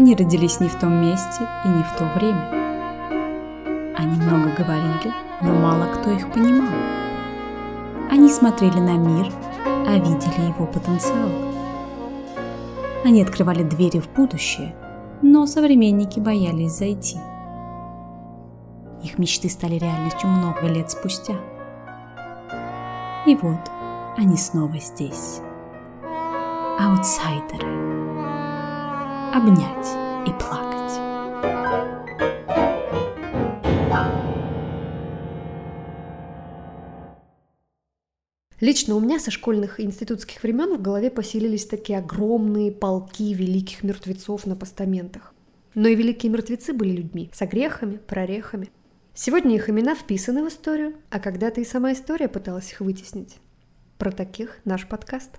Они родились не в том месте и не в то время. Они много говорили, но мало кто их понимал. Они смотрели на мир, а видели его потенциал. Они открывали двери в будущее, но современники боялись зайти. Их мечты стали реальностью много лет спустя. И вот они снова здесь. Аутсайдеры. Обнять и плакать. Лично у меня со школьных и институтских времен в голове поселились такие огромные полки великих мертвецов на постаментах. Но и великие мертвецы были людьми, с огрехами, прорехами. Сегодня их имена вписаны в историю, а когда-то и сама история пыталась их вытеснить. Про таких наш подкаст.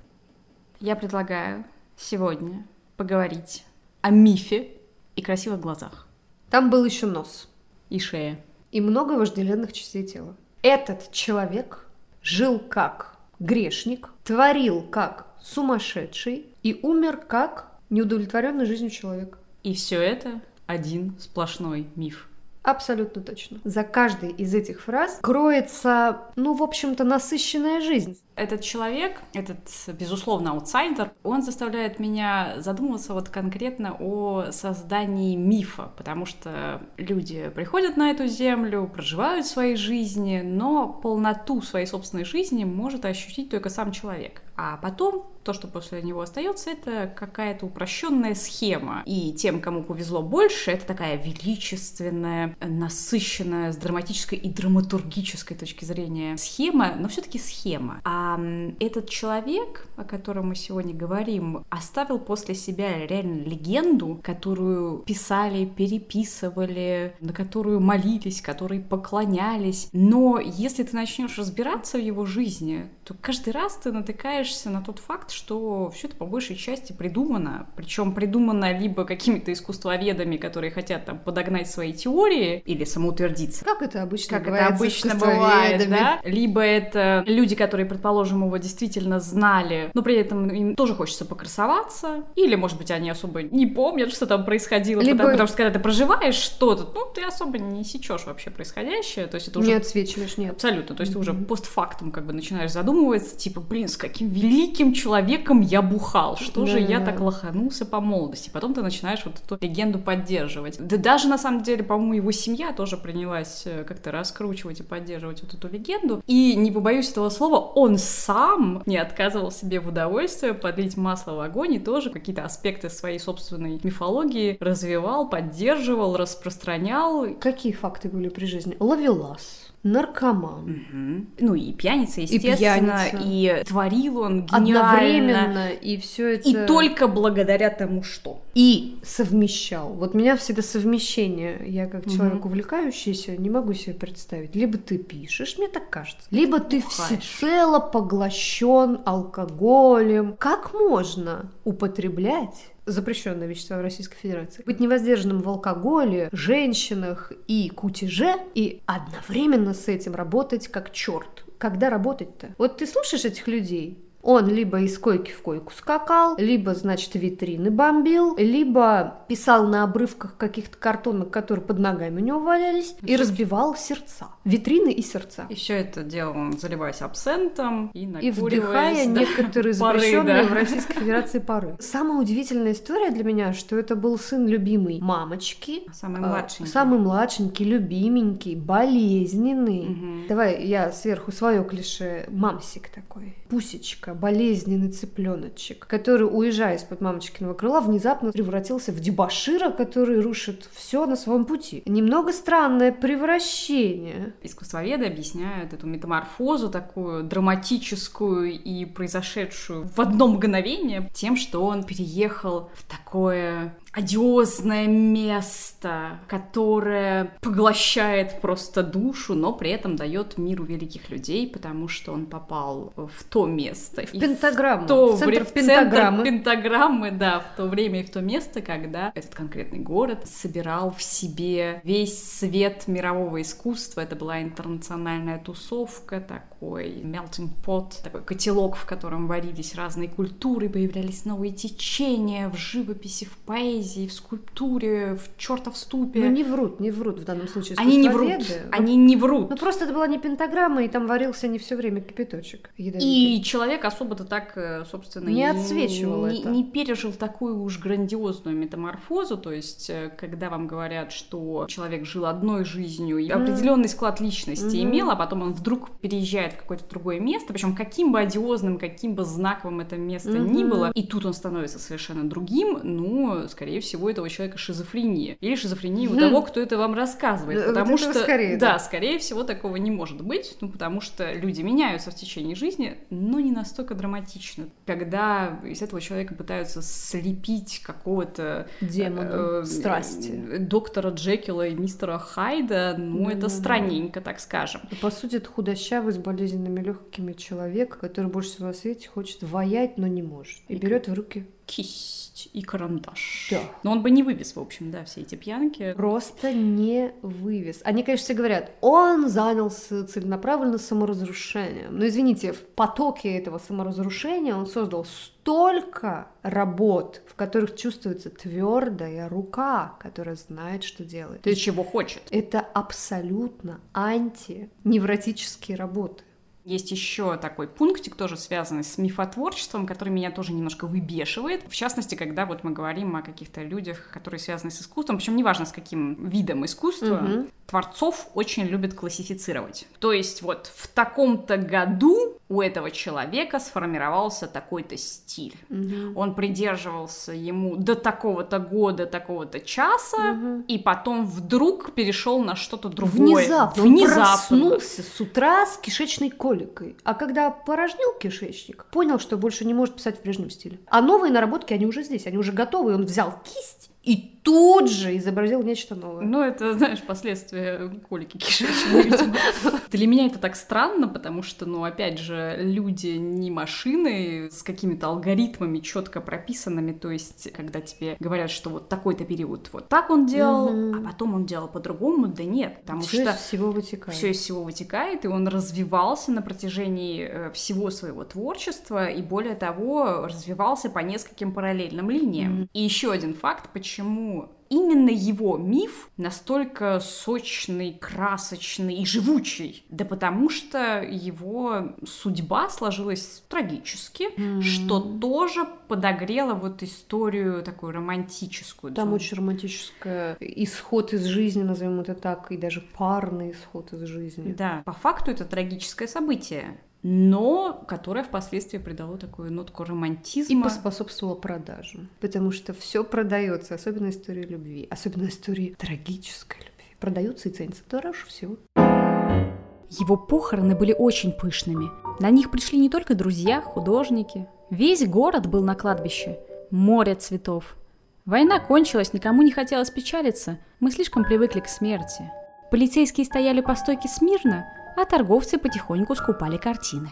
Я предлагаю сегодня поговорить о мифе и красивых глазах. Там был еще нос. И шея. И много вожделенных частей тела. Этот человек жил как грешник, творил как сумасшедший и умер как неудовлетворенный жизнью человек. И все это один сплошной миф. Абсолютно точно. За каждой из этих фраз кроется, ну, в общем-то, насыщенная жизнь. Этот человек, этот, безусловно, аутсайдер, он заставляет меня задумываться вот конкретно о создании мифа, потому что люди приходят на эту землю, проживают свои жизни, но полноту своей собственной жизни может ощутить только сам человек. А потом то, что после него остается, это какая-то упрощенная схема. И тем, кому повезло больше, это такая величественная, насыщенная с драматической и драматургической точки зрения схема, но все-таки схема. А этот человек, о котором мы сегодня говорим, оставил после себя реально легенду, которую писали, переписывали, на которую молились, которой поклонялись. Но если ты начнешь разбираться в его жизни, то каждый раз ты натыкаешься на тот факт, что все это по большей части придумано. Причем придумано либо какими-то искусствоведами, которые хотят там подогнать свои теории или самоутвердиться. Как это обычно как это обычно бывает, да? Либо это люди, которые, предположим, его действительно знали, но при этом им тоже хочется покрасоваться, или, может быть, они особо не помнят, что там происходило, Либо... потому, потому что когда ты проживаешь что-то, ну, ты особо не сечешь вообще происходящее, то есть это уже... Не отсвечиваешь, нет. Абсолютно, то есть mm-hmm. ты уже постфактум как бы начинаешь задумываться, типа, блин, с каким великим человеком я бухал, что да. же я так лоханулся по молодости, потом ты начинаешь вот эту легенду поддерживать. Да даже, на самом деле, по-моему, его семья тоже принялась э, как-то раскручивать и поддерживать вот эту легенду, и не побоюсь этого слова, он сам не отказывал себе в удовольствии подлить масло в огонь и тоже какие-то аспекты своей собственной мифологии развивал, поддерживал, распространял. Какие факты были при жизни? Ловелас наркоман. Угу. Ну и пьяница, естественно, и, пьяница. и творил он гениально. Одновременно, и все это... И только благодаря тому, что. И совмещал. Вот меня всегда совмещение, я как угу. человек увлекающийся, не могу себе представить. Либо ты пишешь, мне так кажется, либо ты Бухаешь. всецело поглощен алкоголем. Как можно употреблять запрещенное вещество в Российской Федерации. Быть невоздержанным в алкоголе, женщинах и кутеже, и одновременно с этим работать как черт. Когда работать-то? Вот ты слушаешь этих людей, он либо из койки в койку скакал, либо, значит, витрины бомбил, либо писал на обрывках каких-то картонок, которые под ногами у него валялись, и разбивал сердца. Витрины и сердца. И все это делал он, заливаясь абсентом и И вдыхая да, некоторые запрещенные да. в Российской Федерации пары. Самая удивительная история для меня, что это был сын любимой мамочки. Самый младшенький. Самый младшенький, любименький, болезненный. Угу. Давай я сверху свое клише. Мамсик такой. Пусечка мальчишка, болезненный цыпленочек, который, уезжая из-под мамочкиного крыла, внезапно превратился в дебашира, который рушит все на своем пути. Немного странное превращение. Искусствоведы объясняют эту метаморфозу такую драматическую и произошедшую в одно мгновение тем, что он переехал в такое одиозное место, которое поглощает просто душу, но при этом дает миру великих людей, потому что он попал в то место. В пентаграмму. В, то, в центр в пентаграммы. Центр пентаграммы, да, в то время и в то место, когда этот конкретный город собирал в себе весь свет мирового искусства. Это была интернациональная тусовка, такой melting pot, такой котелок, в котором варились разные культуры, появлялись новые течения в живописи, в поэзии, поэзии, в скульптуре, в чертов ступе. Ну не врут, не врут в данном случае. Они не врут, они не врут. Ну просто это была не пентаграмма, и там варился не все время кипяточек ядовитый. И человек особо-то так, э, собственно, Не отсвечивал не, это. не пережил такую уж грандиозную метаморфозу. То есть, э, когда вам говорят, что человек жил одной жизнью и определенный склад личности Мгм. имел, а потом он вдруг переезжает в какое-то другое место, причем каким бы одиозным, каким бы знаковым это место ни Мгм. было, и тут он становится совершенно другим, ну, скорее всего, у этого человека шизофрения. Или шизофрения у Хм. того, кто это вам рассказывает. Потому что, скорее, да, скорее всего, такого не может быть, ну, потому что люди меняются в течение жизни, но не настолько драматично. Когда из этого человека пытаются слепить какого-то Демона э, страсти. э, доктора Джекила и мистера Хайда, ну, это Да-да-да. странненько, так скажем. По сути, это худощавый с болезненными легкими человек, который больше всего на свете хочет воять, но не может. И И берет в руки Кисть и карандаш. Да. Но он бы не вывез, в общем, да, все эти пьянки. просто не вывез. Они, конечно, все говорят, он занялся целенаправленно саморазрушением. Но извините, в потоке этого саморазрушения он создал столько работ, в которых чувствуется твердая рука, которая знает, что делает. То есть чего хочет. Это абсолютно антиневротические работы. Есть еще такой пунктик, тоже связанный с мифотворчеством, который меня тоже немножко выбешивает. В частности, когда вот мы говорим о каких-то людях, которые связаны с искусством, причем неважно с каким видом искусства, Мгм. творцов очень любят классифицировать. То есть вот в таком-то году у этого человека сформировался такой-то стиль. Мгм. Он придерживался ему до такого-то года, такого-то часа, Мгм. и потом вдруг перешел на что-то другое. Внезапно, Внезапно. проснулся с утра с кишечной коликой, а когда порожнил кишечник, понял, что больше не может писать в прежнем стиле. А новые наработки, они уже здесь, они уже готовы, он взял кисть и тут же изобразил нечто новое. Ну, это, знаешь, последствия колики кишечной. Для меня это так странно, потому что, ну, опять же, люди не машины с какими-то алгоритмами четко прописанными, то есть, когда тебе говорят, что вот такой-то период вот так он делал, а потом он делал по-другому, да нет, потому что из всего вытекает. все из всего вытекает, и он развивался на протяжении э, всего своего творчества, и более того, развивался по нескольким параллельным линиям. И еще один факт, почему именно его миф настолько сочный, красочный и живучий. Да потому что его судьба сложилась трагически, М. что тоже подогрело вот историю такую романтическую. Там очень романтический исход из жизни, назовем это так, и даже парный исход из жизни. Да, по факту это трагическое событие, но которое впоследствии придало такую нотку И романтизма. поспособствовало продажам. Потому что все продается, особенно истории любви, особенно истории трагической любви. Продаются и ценятся дороже всего. Его похороны были очень пышными. На них пришли не только друзья, художники. Весь город был на кладбище. Море цветов. Война кончилась, никому не хотелось печалиться. Мы слишком привыкли к смерти. Полицейские стояли по стойке смирно, а торговцы потихоньку скупали картины.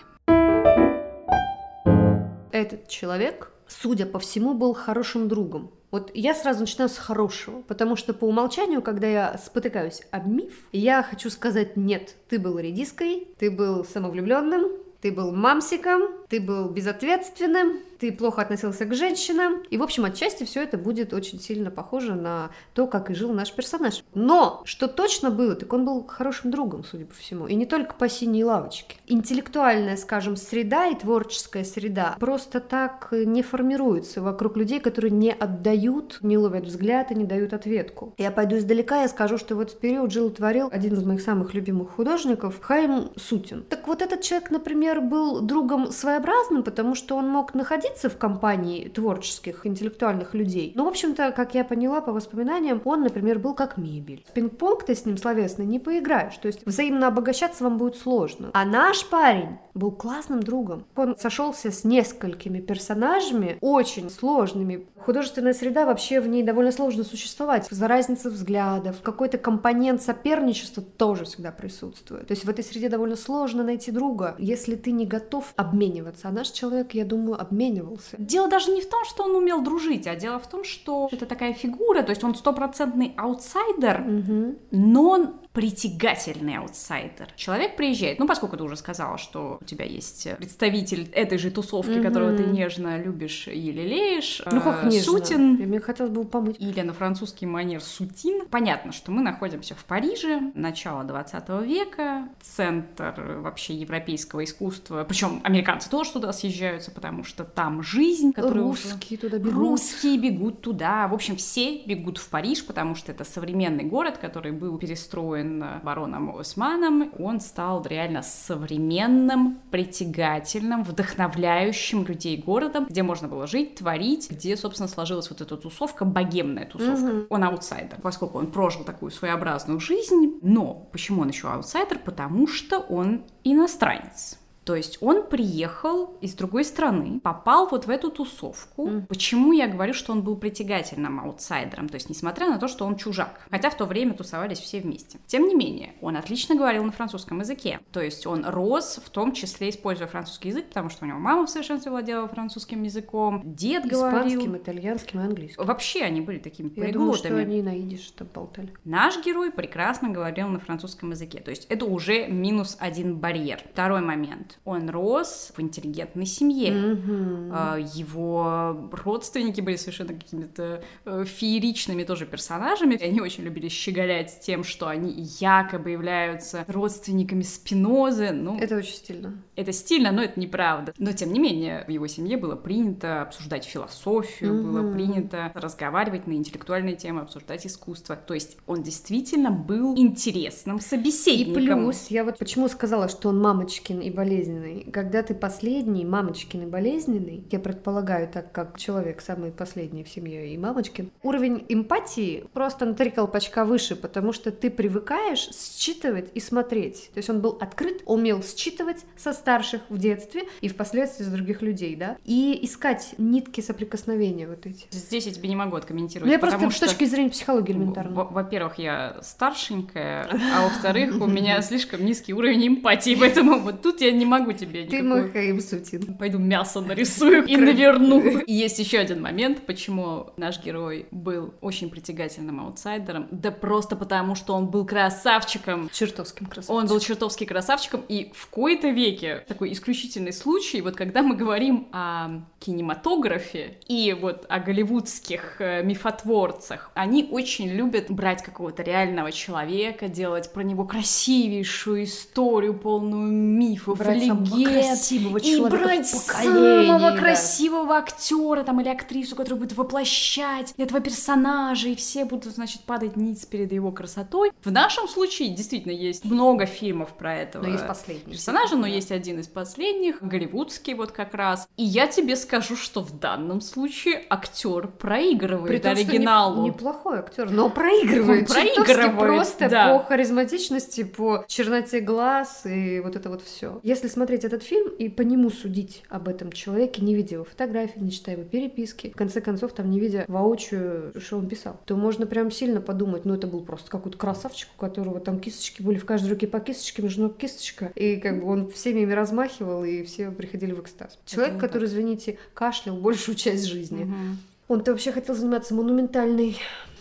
Этот человек, судя по всему, был хорошим другом. Вот я сразу начинаю с хорошего, потому что по умолчанию, когда я спотыкаюсь об миф, я хочу сказать нет. Ты был редиской, ты был самовлюбленным, ты был мамсиком, ты был безответственным, ты плохо относился к женщинам. И, в общем, отчасти все это будет очень сильно похоже на то, как и жил наш персонаж. Но что точно было, так он был хорошим другом, судя по всему. И не только по синей лавочке. Интеллектуальная, скажем, среда и творческая среда просто так не формируется вокруг людей, которые не отдают, не ловят взгляд и не дают ответку. Я пойду издалека, я скажу, что в этот период жил и творил один из моих самых любимых художников, Хайм Сутин. Так вот этот человек, например, был другом своеобразным, потому что он мог находиться в компании творческих, интеллектуальных людей. Но, в общем-то, как я поняла по воспоминаниям, он, например, был как мебель. В пинг-понг ты с ним словесно не поиграешь, то есть взаимно обогащаться вам будет сложно. А наш парень был классным другом. Он сошелся с несколькими персонажами, очень сложными. Художественная среда вообще в ней довольно сложно существовать. За разница взглядов, какой-то компонент соперничества тоже всегда присутствует. То есть в этой среде довольно сложно найти друга, если ты не готов обмениваться. А наш человек, я думаю, обменивался. Дело даже не в том, что он умел дружить, а дело в том, что это такая фигура, то есть он стопроцентный аутсайдер, Угу. но он притягательный аутсайдер. Человек приезжает, ну, поскольку ты уже сказала, что у тебя есть представитель этой же тусовки, Мгм. которого ты нежно любишь и лелеешь, Ну как э, нежно. Сутин, Мне хотелось бы помыть. или на французский манер Сутин. Понятно, что мы находимся в Париже, начало 20 века, центр вообще европейского искусства. Причем американцы тоже туда съезжаются, потому что там жизнь, которая уже- Русские туда бегут. Русские бегут туда. В общем, все бегут в Париж, потому что это современный город, который был перестроен бароном Османом. Он стал реально современным, притягательным, вдохновляющим людей городом, где можно было жить, творить, где, собственно, сложилась вот эта тусовка, богемная тусовка. Мгм. Он аутсайдер, поскольку он прожил такую своеобразную жизнь. Но почему он еще аутсайдер? Потому что он иностранец. То есть он приехал из другой страны, попал вот в эту тусовку. Мгм. Почему я говорю, что он был притягательным аутсайдером? То есть несмотря на то, что он чужак. Хотя в то время тусовались все вместе. Тем не менее, он отлично говорил на французском языке. То есть он рос, в том числе используя французский язык, потому что у него мама в совершенстве владела французским языком, дед Испанским, говорил. итальянским и английским. Вообще они были такими Я думаю, что полиглотами. они на идиш там болтали. Наш герой прекрасно говорил на французском языке. То есть это уже минус один барьер. Второй момент. Он рос в интеллигентной семье. А, Его родственники были совершенно какими-то э, фееричными тоже персонажами. И Они очень любили щеголять тем, что они якобы являются родственниками Спинозы. Ну, это... Это очень стильно. стильно, но это неправда. Но, тем не менее, в его семье было принято обсуждать философию, было Мгм. принято разговаривать на интеллектуальные темы, обсуждать искусство. То есть он действительно был интересным И собеседником. плюс, я вот почему сказала, что он мамочкин и болезненный. Когда ты последний, мамочкин и болезненный, я предполагаю, так как человек самый последний в семье и мамочкин, уровень эмпатии просто на три колпачка выше, потому что ты привыкаешь считывать и смотреть. То есть он был открыт, умел считывать со старших в детстве и впоследствии с других людей, да, и искать нитки соприкосновения вот эти. Здесь я тебе не могу откомментировать, Ну, я просто потому с что... точки зрения психологии элементарно. Во- Во-первых, я старшенькая, а во-вторых, у меня слишком низкий уровень эмпатии, поэтому вот тут я не могу тебе Ты никакой- мой Хаим Сутин. Пойду мясо нарисую и наверну. И есть еще один момент, почему наш герой был очень притягательным аутсайдером. Да просто потому, что он был красавчиком. Чертовским красавцем. Он был чертовски красавчиком, и в кои-то веке такой исключительный случай, вот когда мы говорим о кинематографе и вот о голливудских э, мифотворцах, они очень любят брать какого-то реального человека, делать про него красивейшую историю, полную мифов, Брать красивого и брать самого да. красивого актера там или актрису, которая будет воплощать этого персонажа, и все будут, значит, падать ниц перед его красотой. В нашем случае действительно есть много фильмов про этого Но есть последний. персонажа, но Да. есть один из последних, голливудский вот как раз. И я тебе скажу, что в данном случае актер проигрывает При том, что не- оригиналу. неплохой актер, но проигрывает. Он проигрывает, просто да. по харизматичности, по черноте глаз и вот это вот все. Если смотреть этот фильм и по нему судить об этом человеке, не видя его фотографий, не читая его переписки, в конце концов, там не видя воочию, что он писал, то можно прям сильно подумать, ну это был просто какой-то красавчик, у которого там кисточки были в каждой руке по кисточке, ног кисточка, и как бы он всеми ими размахивал, и все приходили в экстаз. Человек, так. который, извините, кашлял большую часть жизни. Мгм. Он-то вообще хотел заниматься монументальной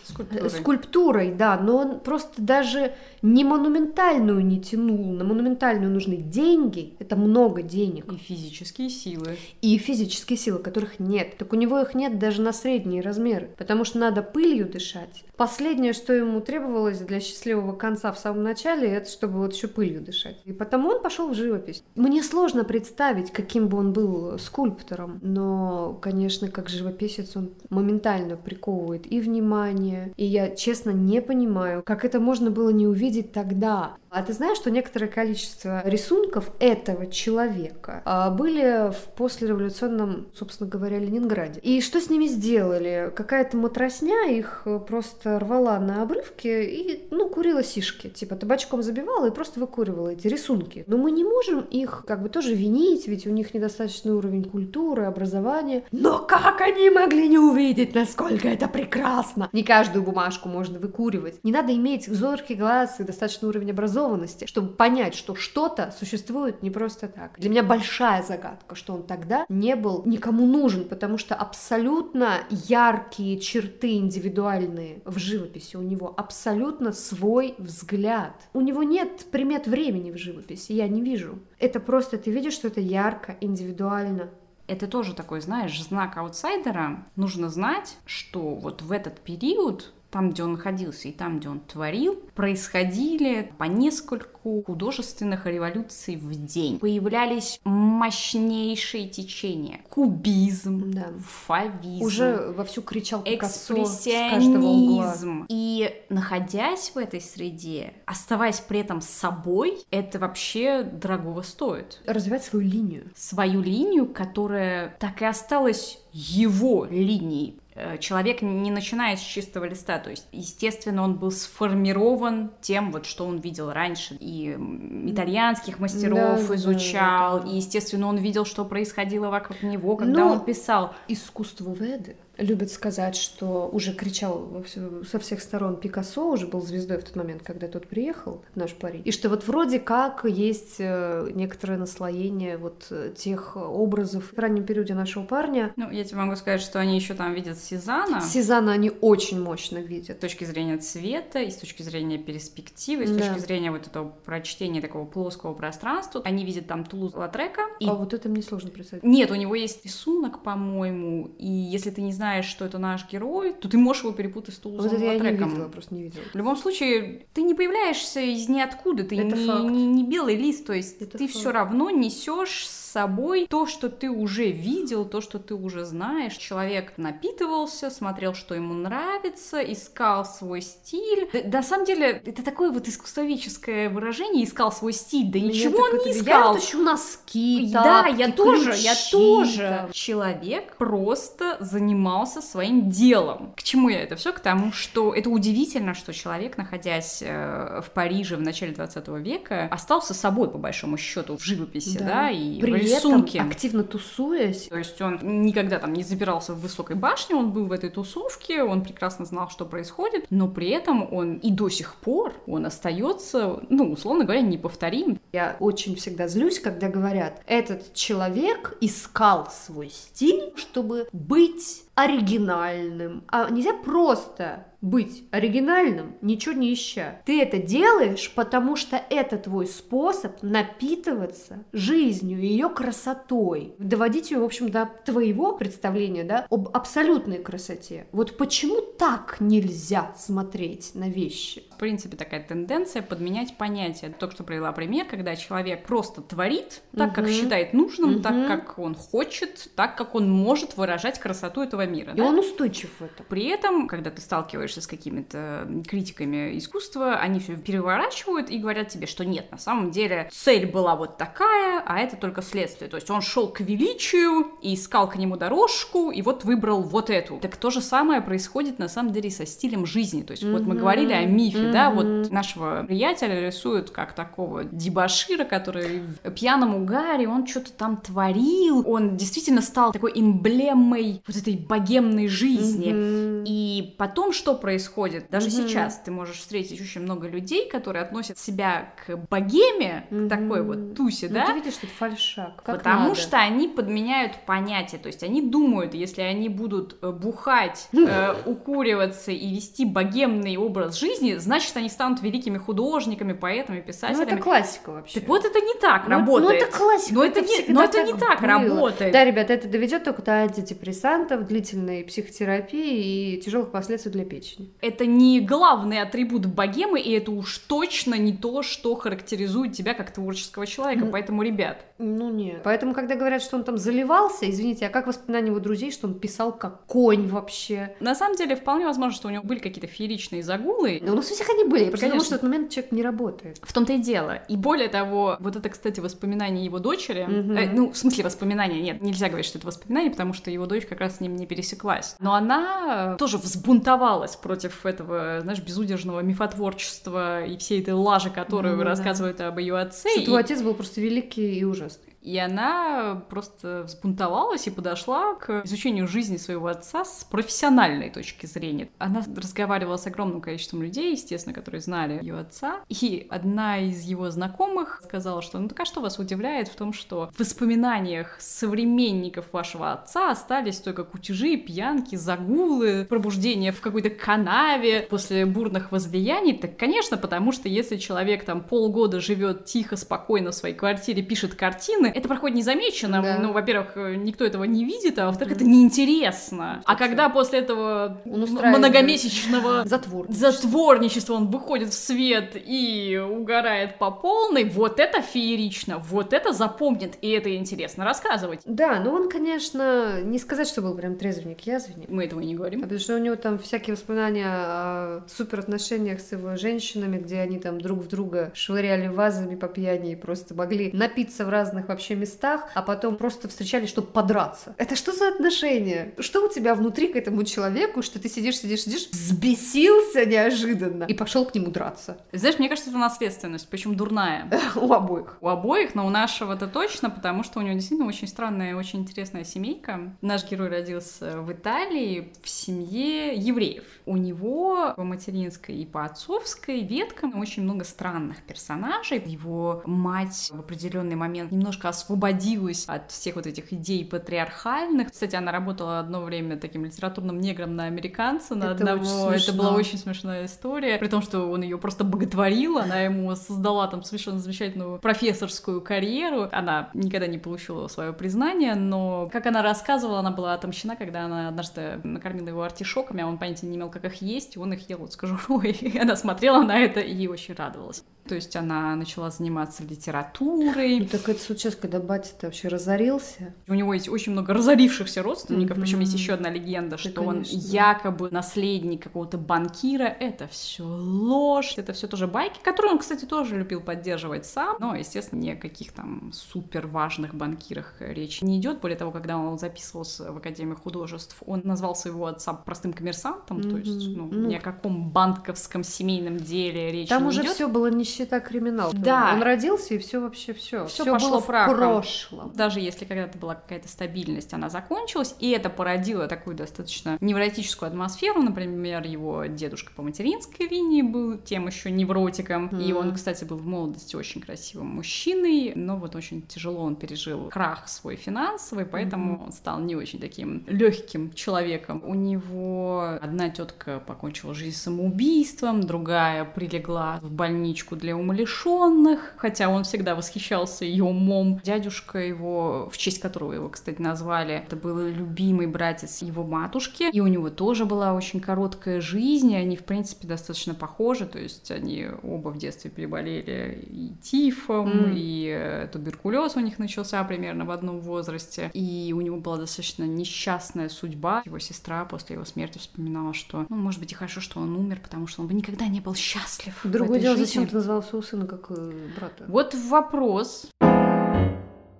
Скульптурой. скульптурой, да, но он просто даже не монументальную не тянул. На монументальную нужны деньги, это много денег, И физические силы. и физические силы, которых нет. Так у него их нет даже на средние размеры, потому что надо пылью дышать. Последнее, что ему требовалось для счастливого конца в самом начале, это чтобы вот еще пылью дышать. И потому он пошел в живопись. Мне сложно представить, каким бы он был скульптором, но, конечно, как живописец он моментально приковывает и внимание, и я, честно, не понимаю, как это можно было не увидеть тогда. А ты знаешь, что некоторое количество рисунков этого человека а, были в послереволюционном, собственно говоря, Ленинграде. И что с ними сделали? Какая-то матросня их э, просто рвала на обрывки и, ну, курила сишки. Типа табачком забивала и просто выкуривала эти рисунки. Но мы не можем их как бы тоже винить, ведь у них недостаточный уровень культуры, образования. Но как они могли не увидеть, насколько это прекрасно? Не каждый каждую бумажку можно выкуривать. Не надо иметь зоркий глаз и достаточный уровень образованности, чтобы понять, что что-то существует не просто так. Для меня большая загадка, что он тогда не был никому нужен, потому что абсолютно яркие черты индивидуальные в живописи у него, абсолютно свой взгляд. У него нет примет времени в живописи, я не вижу. Это просто ты видишь, что это ярко, индивидуально. Это тоже такой, знаешь, знак аутсайдера. Нужно знать, что вот в этот период там, где он находился и там, где он творил, происходили по нескольку художественных революций в день. Появлялись мощнейшие течения. Кубизм, Да. фавизм. Уже вовсю кричал экспрессионизм. И находясь в этой среде, оставаясь при этом собой, это вообще дорогого стоит. Развивать свою линию. Свою линию, которая так и осталась его линией. Э, Человек не начинает с чистого листа, то есть, естественно, он был сформирован тем, вот что он видел раньше, и итальянских мастеров Да, изучал, да, да. и, естественно, он видел, что происходило вокруг него, когда Ну, он писал. Искусство Веды любят сказать, что уже кричал со всех сторон Пикассо, уже был звездой в тот момент, когда тот приехал в наш Париж. И что вот вроде как есть э, некоторое наслоение вот э, тех образов в раннем периоде нашего парня. Ну, я тебе могу сказать, что они еще там видят Сезана. Сезанна они очень мочно с видят. точки зрения цвета, и с точки зрения перспективы, и с Да. точки зрения вот этого прочтения такого плоского пространства. Они видят там Тулуз Латрека. И А вот это мне сложно представить. Нет, у него есть рисунок, по-моему, и если ты не знаешь, что это наш герой, то ты можешь его перепутать с Тулузом Вот это я не видела, просто не видела. В любом случае, ты не появляешься из ниоткуда, ты Это не, не- не белый лист, то есть Это ты факт. все равно несешь собой то, что ты уже видел, то, что ты уже знаешь. Человек напитывался, смотрел, что ему нравится, искал свой стиль. Да, на самом деле, это такое вот искусствоведческое выражение, искал свой стиль, да Меня ничего так он не Я искал. вот ищу носки, Да, тапки, я тоже, я тоже. там. Человек просто занимался своим делом. К чему я это все? К тому, что это удивительно, что человек, находясь э, в Париже в начале 20 века, остался собой, по большому счету, в живописи, да, и При этом активно тусуясь, То есть он никогда там не забирался в высокой башне, он был в этой тусовке, он прекрасно знал, что происходит, но при этом он и до сих пор, он остается, ну, условно говоря, неповторим. Я очень всегда злюсь, когда говорят, этот человек искал свой стиль, чтобы быть оригинальным. А нельзя просто быть оригинальным, ничего не ища. Ты это делаешь, потому что это твой способ напитываться жизнью, ее красотой, доводить ее, в общем, до твоего представления, да, об абсолютной красоте. Вот почему так нельзя смотреть на вещи? В принципе, такая тенденция подменять понятия. Только что привела пример, когда человек просто творит так, как считает нужным, так, как он хочет, так, как он может выражать красоту этого мира. И да? он устойчив в этом. При этом, когда ты сталкиваешься с какими-то критиками искусства, они все переворачивают и говорят тебе, что нет, на самом деле цель была вот такая, а это только следствие. То есть он шел к величию и искал к нему дорожку, и вот выбрал вот эту. Так то же самое происходит на самом деле со стилем жизни. То есть вот мы говорили о мифе, да, Мгм. вот нашего приятеля рисуют как такого дебашира, который в пьяном угаре, он что-то там творил, он действительно стал такой эмблемой вот этой богемной жизни. Мгм. И потом что происходит? Даже Мгм. сейчас ты можешь встретить очень много людей, которые относят себя к богеме, к Мгм. такой вот тусе, Ну, да? ты видишь, что это фальшак. Как Потому надо. что они подменяют понятия, то есть они думают, если они будут э, бухать, э, укуриваться и вести богемный образ жизни, значит они станут великими художниками, поэтами, Ну, писателями. это классика вообще. Так вот это не так Ну, работает. Ну, это классика. Но это не- всегда но это не так было. работает. Да, ребята, это доведет только до антидепрессантов, длительной психотерапии и тяжелых последствий для печени. Это не главный атрибут богемы, и это уж точно не то, что характеризует тебя как творческого человека. Ну, Поэтому, ребят, Ну нет. Поэтому, когда говорят, что он там заливался, извините, а как воспоминания его друзей, что он писал как конь вообще? на самом деле вполне возможно, что у него были какие-то фееричные загулы. Да у нас у всех они были. Я просто думала, что в этот момент человек не работает. В том-то и дело. И более того, вот это, кстати, воспоминание его дочери. Мгм. э, ну, в смысле воспоминания, нет, нельзя говорить, что это воспоминание, потому что его дочь как раз с ним не пересеклась. Но она тоже взбунтовалась против этого, знаешь, безудержного мифотворчества и всей этой лажи, которую Ну да. рассказывают об ее отце. Что И- твой отец был просто великий и ужасный. И она просто взбунтовалась и подошла к изучению жизни своего отца с профессиональной точки зрения. Она разговаривала с огромным количеством людей, естественно, которые знали ее отца. И одна из его знакомых сказала, что ну так а что вас удивляет в том, что в воспоминаниях современников вашего отца остались только кутежи, пьянки, загулы, пробуждение в какой-то канаве после бурных возлияний? Так, конечно, потому что если человек там полгода живет тихо, спокойно в своей квартире, пишет картины, это проходит незамеченным. Да. Ну, во-первых, никто этого не видит, а во-вторых, это неинтересно. А когда после этого многомесячного затворничества. затворничества он выходит в свет и угорает по полной, вот это феерично, вот это запомнит, и это интересно рассказывать. Да, но он, конечно, не сказать, что был прям трезвенник, язвенник. Мы этого не говорим. А потому что у него там всякие воспоминания о супер отношениях с его женщинами, где они там друг в друга швыряли вазами по пьяни и просто могли напиться в разных вообще местах, а потом просто встречались, чтобы подраться. Это что за отношения? Что у тебя внутри к этому человеку, что ты сидишь, сидишь, сидишь, взбесился неожиданно и пошел к нему драться? Знаешь, мне кажется, это наследственность, причем дурная. У обоих. У обоих, но у нашего это точно, потому что у него действительно очень странная, очень интересная семейка. Наш герой родился в Италии в семье евреев. У него по материнской и по отцовской веткам очень много странных персонажей. Его мать в определенный момент немножко освободилась от всех вот этих идей патриархальных. Кстати, она работала одно время таким литературным негром на американца, на это одного. Это была очень смешная история. При том, что он ее просто боготворил, она ему создала там совершенно замечательную профессорскую карьеру. Она никогда не получила свое признание, но, как она рассказывала, она была отомщена, когда она однажды накормила его артишоками, а он понятия не имел, как их есть, и он их ел вот с кожурой. И она смотрела на это и очень радовалась. То есть она начала заниматься литературой. Ну, так это сейчас, когда батя-то вообще разорился. У него есть очень много разорившихся родственников, mm-hmm. причем есть еще одна легенда, да, что конечно. он якобы наследник какого-то банкира. Это все ложь, это все тоже байки, которые он, кстати, тоже любил поддерживать сам. Но, естественно, ни о каких там супер важных банкирах речи не идет. Более того, когда он записывался в Академию художеств, он назвал своего отца простым коммерсантом, mm-hmm. то есть ну, ну, ни о каком банковском семейном деле речи там не уже идет. все было нищета считай криминал. Да. Он родился, и все вообще все. Все пошло было прахом. в прошлом. Даже если когда-то была какая-то стабильность, она закончилась, и это породило такую достаточно невротическую атмосферу. Например, его дедушка по материнской линии был тем еще невротиком. Mm-hmm. И он, кстати, был в молодости очень красивым мужчиной, но вот очень тяжело он пережил крах свой финансовый, поэтому mm-hmm. он стал не очень таким легким человеком. У него одна тетка покончила жизнь самоубийством, другая прилегла в больничку для для умалишенных, хотя он всегда восхищался ее умом. Дядюшка его, в честь которого его, кстати, назвали, это был любимый братец его матушки, и у него тоже была очень короткая жизнь, и они, в принципе, достаточно похожи, то есть они оба в детстве переболели и тифом, mm. и э, туберкулез у них начался примерно в одном возрасте, и у него была достаточно несчастная судьба. Его сестра после его смерти вспоминала, что, ну, может быть, и хорошо, что он умер, потому что он бы никогда не был счастлив. Другое дело, зачем ты назвал своего сына как э, брата? Вот вопрос.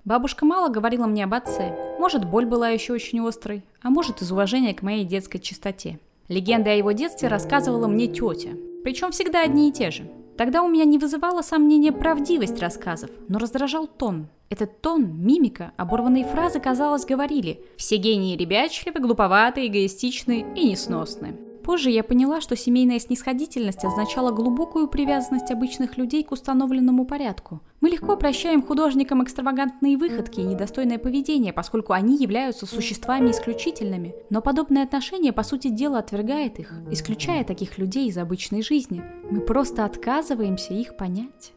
Бабушка мало говорила мне об отце. Может, боль была еще очень острой, а может, из уважения к моей детской чистоте. Легенды о его детстве рассказывала мне тетя. Причем всегда одни и те же. Тогда у меня не вызывала сомнения правдивость рассказов, но раздражал тон. Этот тон, мимика, оборванные фразы, казалось, говорили «все гении ребячливы, глуповатые, эгоистичны и несносны». Позже я поняла, что семейная снисходительность означала глубокую привязанность обычных людей к установленному порядку. Мы легко прощаем художникам экстравагантные выходки и недостойное поведение, поскольку они являются существами исключительными. Но подобное отношение, по сути дела, отвергает их, исключая таких людей из обычной жизни. Мы просто отказываемся их понять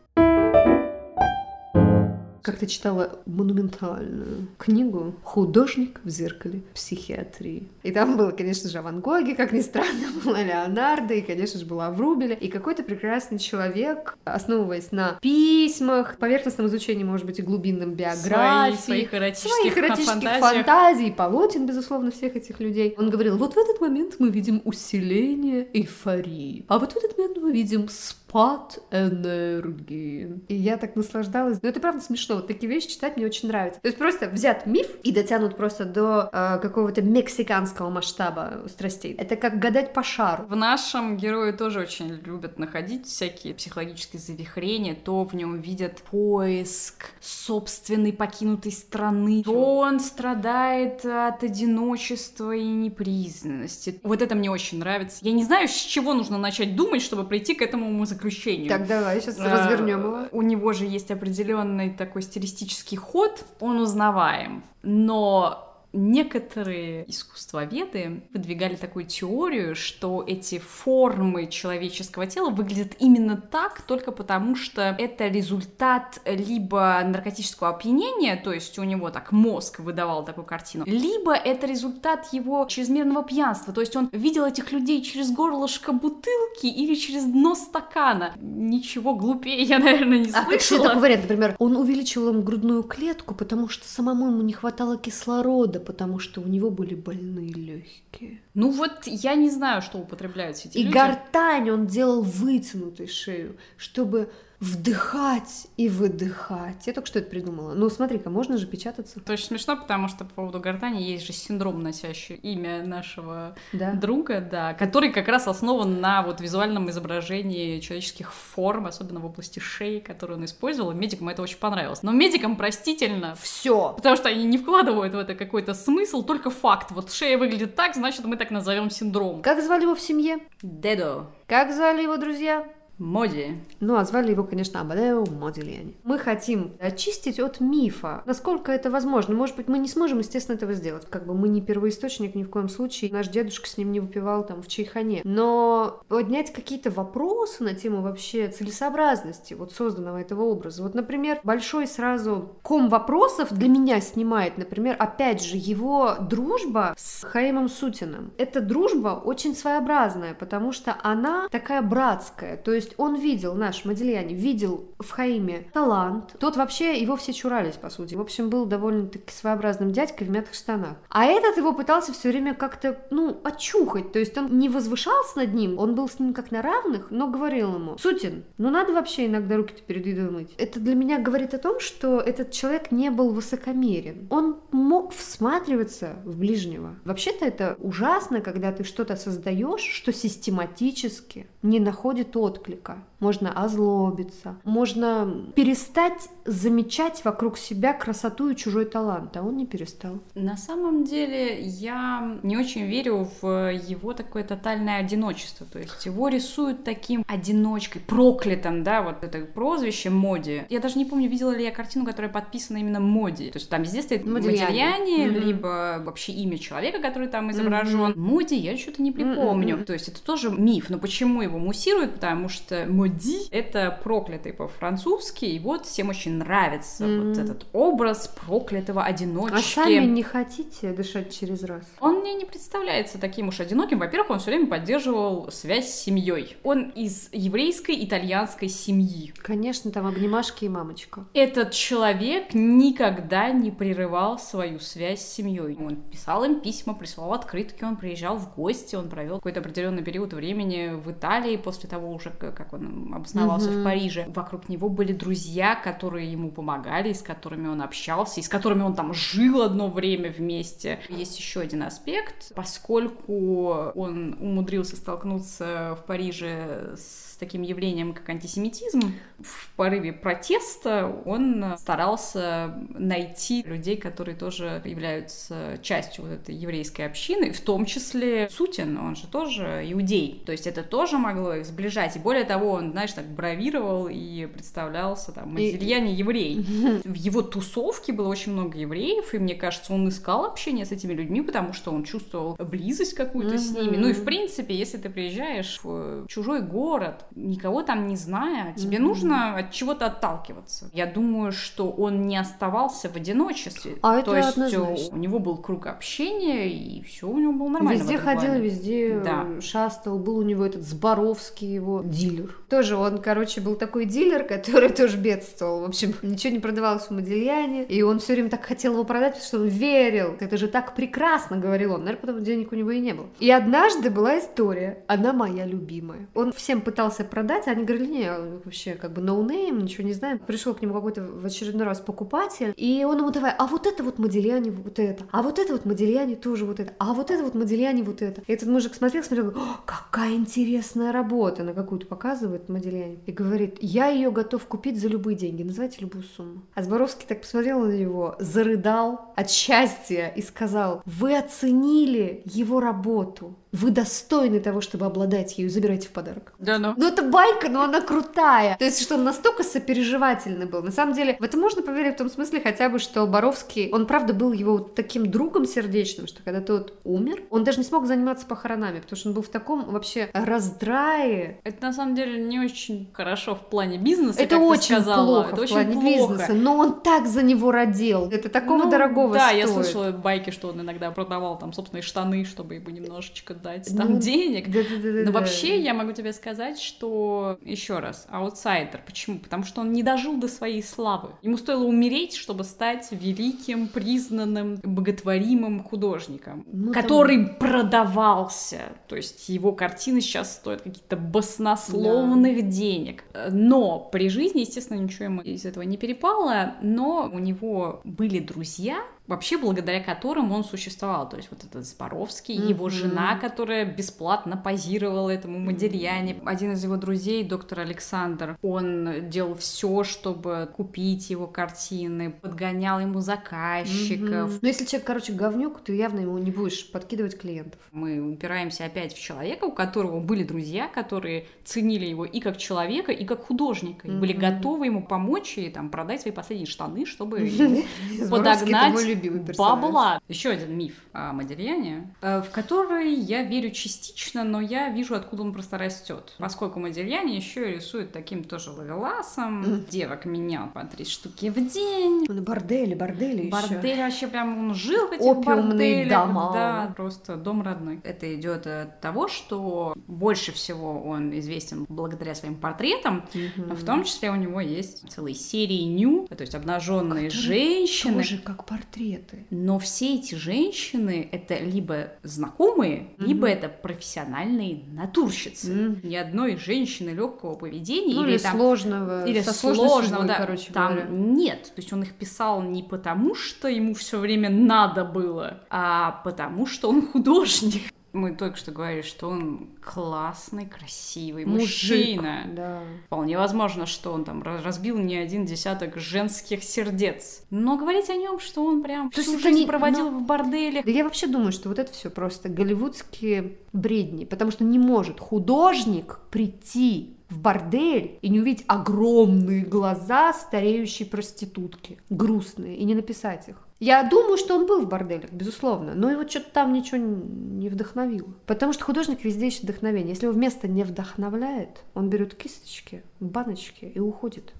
как ты читала монументальную книгу «Художник в зеркале психиатрии». И там было, конечно же, Ван Гоги, как ни странно, была Леонардо, и, конечно же, была Врубеля. И какой-то прекрасный человек, основываясь на письмах, поверхностном изучении, может быть, и глубинном биографии, своих, своих эротических, своих эротических фантазий, полотен, безусловно, всех этих людей. Он говорил, вот в этот момент мы видим усиление эйфории, а вот в этот момент мы видим спад спад энергии. И я так наслаждалась. Но это правда смешно. Вот такие вещи читать мне очень нравится. То есть просто взят миф и дотянут просто до э, какого-то мексиканского масштаба страстей. Это как гадать по шару. В нашем герое тоже очень любят находить всякие психологические завихрения. То в нем видят поиск собственной покинутой страны, то он страдает от одиночества и непризнанности. Вот это мне очень нравится. Я не знаю, с чего нужно начать думать, чтобы прийти к этому умозаключению. Так, давай, сейчас а, развернем его. У него же есть определенный такой стилистический ход, он узнаваем. Но некоторые искусствоведы выдвигали такую теорию, что эти формы человеческого тела выглядят именно так только потому, что это результат либо наркотического опьянения, то есть у него так мозг выдавал такую картину, либо это результат его чрезмерного пьянства, то есть он видел этих людей через горлышко бутылки или через дно стакана. Ничего глупее я, наверное, не слышала. А как такой вариант, например, он увеличил им грудную клетку, потому что самому ему не хватало кислорода, потому что у него были больные легкие. Ну вот я не знаю, что употребляют эти И люди. гортань он делал вытянутой шею, чтобы вдыхать и выдыхать. Я только что это придумала. Ну, смотри-ка, можно же печататься. Это очень смешно, потому что по поводу гортани есть же синдром, носящий имя нашего да. друга, да, который как раз основан на вот визуальном изображении человеческих форм, особенно в области шеи, которую он использовал. Медикам это очень понравилось. Но медикам простительно все, потому что они не вкладывают в это какой-то смысл, только факт. Вот шея выглядит так, значит, мы так назовем синдром. Как звали его в семье? Дедо. Как звали его друзья? Моди. Ну, а звали его, конечно, Амадео Модильяни. Мы хотим очистить от мифа, насколько это возможно. Может быть, мы не сможем, естественно, этого сделать. Как бы мы не первоисточник ни в коем случае. Наш дедушка с ним не выпивал там в чайхане. Но поднять какие-то вопросы на тему вообще целесообразности вот созданного этого образа. Вот, например, большой сразу ком вопросов для меня снимает, например, опять же, его дружба с Хаимом Сутиным. Эта дружба очень своеобразная, потому что она такая братская. То есть есть он видел, наш Модельяне, видел в Хаиме талант. Тот вообще, его все чурались, по сути. В общем, был довольно-таки своеобразным дядькой в мятых штанах. А этот его пытался все время как-то, ну, очухать. То есть он не возвышался над ним, он был с ним как на равных, но говорил ему, Сутин, ну надо вообще иногда руки-то перед едой мыть. Это для меня говорит о том, что этот человек не был высокомерен. Он мог всматриваться в ближнего. Вообще-то это ужасно, когда ты что-то создаешь, что систематически не находит отклик отклика, можно озлобиться, можно перестать замечать вокруг себя красоту и чужой талант, а он не перестал. На самом деле я не очень верю в его такое тотальное одиночество, то есть его рисуют таким одиночкой, проклятым, да, вот это прозвище Моди. Я даже не помню, видела ли я картину, которая подписана именно Моди, то есть там везде стоит Модильяне, mm-hmm. либо вообще имя человека, который там изображен. Mm-hmm. Моди я что-то не припомню, mm-hmm. то есть это тоже миф, но почему его муссируют? Потому что Моди — это проклятый по-французски, и вот всем очень нравится mm-hmm. вот этот образ проклятого одиночки. А сами не хотите дышать через раз? Он мне не представляется таким уж одиноким. Во-первых, он все время поддерживал связь с семьей. Он из еврейской итальянской семьи. Конечно, там обнимашки и мамочка. Этот человек никогда не прерывал свою связь с семьей. Он писал им письма, присылал открытки, он приезжал в гости, он провел какой-то определенный период времени в Италии после того уже, как он обосновался mm-hmm. в Париже. Вокруг него были друзья, которые ему помогали, с которыми он общался, и с которыми он там жил одно время вместе. Есть еще один аспект, поскольку он умудрился столкнуться в Париже с таким явлением, как антисемитизм, в порыве протеста он старался найти людей, которые тоже являются частью вот этой еврейской общины, в том числе Сутин, он же тоже иудей. То есть это тоже могло их сближать. И более того, он, знаешь, так бравировал и представлялся там Модельяне еврей. В его тусовке было очень много евреев, и мне кажется, он искал общение с этими людьми, потому что он чувствовал близость какую-то с ними. Ну и в принципе, если ты приезжаешь в чужой город, никого там не зная, тебе mm-hmm. нужно от чего-то отталкиваться. Я думаю, что он не оставался в одиночестве. А То это есть однозначно. у него был круг общения, и все у него было нормально. Везде ходил, плане. везде да. шастал. Был у него этот Зборовский, его дилер. Тоже он, короче, был такой дилер, который тоже бедствовал. В общем, ничего не продавалось в Модельяне. И он все время так хотел его продать, потому что он верил. Это же так прекрасно, говорил он. Наверное, потому денег у него и не было. И однажды была история. Она моя любимая. Он всем пытался продать, а они говорили, не, вообще как бы no name, ничего не знаем. Пришел к нему какой-то в очередной раз покупатель, и он ему давай, а вот это вот Модельяне вот это, а вот это вот Модельяне тоже вот это, а вот это вот Модельяне вот это. И этот мужик смотрел, смотрел, какая интересная работа, на какую-то показывает Модельяне. И говорит, я ее готов купить за любые деньги, называйте любую сумму. А Зборовский так посмотрел на него, зарыдал от счастья и сказал, вы оценили его работу, вы достойны того, чтобы обладать ею, забирайте в подарок. Да, ну. Ну, это байка, но она крутая. То есть, что он настолько сопереживательный был. На самом деле, в это можно поверить в том смысле хотя бы, что Боровский, он правда был его таким другом сердечным, что когда тот умер, он даже не смог заниматься похоронами, потому что он был в таком вообще раздрае. Это на самом деле не очень хорошо в плане бизнеса, Это очень сказала. плохо это в очень плане плохо. бизнеса, но он так за него родил. Это такого Ну, дорогого Да, стоит. я слышала байки, что он иногда продавал там собственные штаны, чтобы ему немножечко дать там Ну, денег. Да-да-да-да. Но вообще я могу тебе сказать, что еще раз, аутсайдер. Почему? Потому что он не дожил до своей славы. Ему стоило умереть, чтобы стать великим, признанным, боготворимым художником, Ну, там- который продавался. То есть его картины сейчас стоят какие-то баснословных денег. Но при жизни, естественно, ничего ему из этого не перепало, но у него были друзья, вообще благодаря которым он существовал. То есть вот этот Зборовский, его Мгм. жена, которая бесплатно позировала этому Модельяне. Один из его друзей, доктор Александр, он делал все, чтобы купить его картины, подгонял ему заказчиков. Мгм. Ну, если человек, короче, говнюк, ты явно ему не будешь подкидывать клиентов. Мы упираемся опять в человека, у которого были друзья, которые ценили его и как человека, и как художника, и были Мгм. готовы ему помочь и там продать свои последние штаны, чтобы подогнать любимый персонаж. бабла. Еще один миф о Модельяне, э, в который я верю частично, но я вижу, откуда он просто растет. Поскольку Модельяне еще и рисует таким тоже ловеласом, девок менял по три штуки в день. Ну, бордели, бордели еще. Бордель вообще прям он жил в этих Опиумные борделях. дома. Да, просто дом родной. Это идет от того, что больше всего он известен благодаря своим портретам, Мгм. в том числе у него есть целые серии ню, то есть обнаженные Которые женщины. Тоже как портреты. Но все эти женщины это либо знакомые, либо Мгм. это профессиональные натурщицы. Мгм. Ни одной женщины легкого поведения Ну, или, или там сложного. или со сложного, судьбой, да, короче там говоря. нет. То есть он их писал не потому, что ему все время надо было, а потому, что он художник. Мы только что говорили, что он классный, красивый мужчина. Да. Вполне возможно, что он там раз- разбил не один десяток женских сердец. Но говорить о нем, что он прям То всю жизнь не- проводил но- в борделе. Да я вообще думаю, что вот это все просто голливудские бредни, потому что не может художник прийти в бордель и не увидеть огромные глаза стареющей проститутки, грустные, и не написать их. Я думаю, что он был в борделях, безусловно, но его что-то там ничего не вдохновило. Потому что художник везде ищет вдохновение. Если его место не вдохновляет, он берет кисточки, баночки и уходит.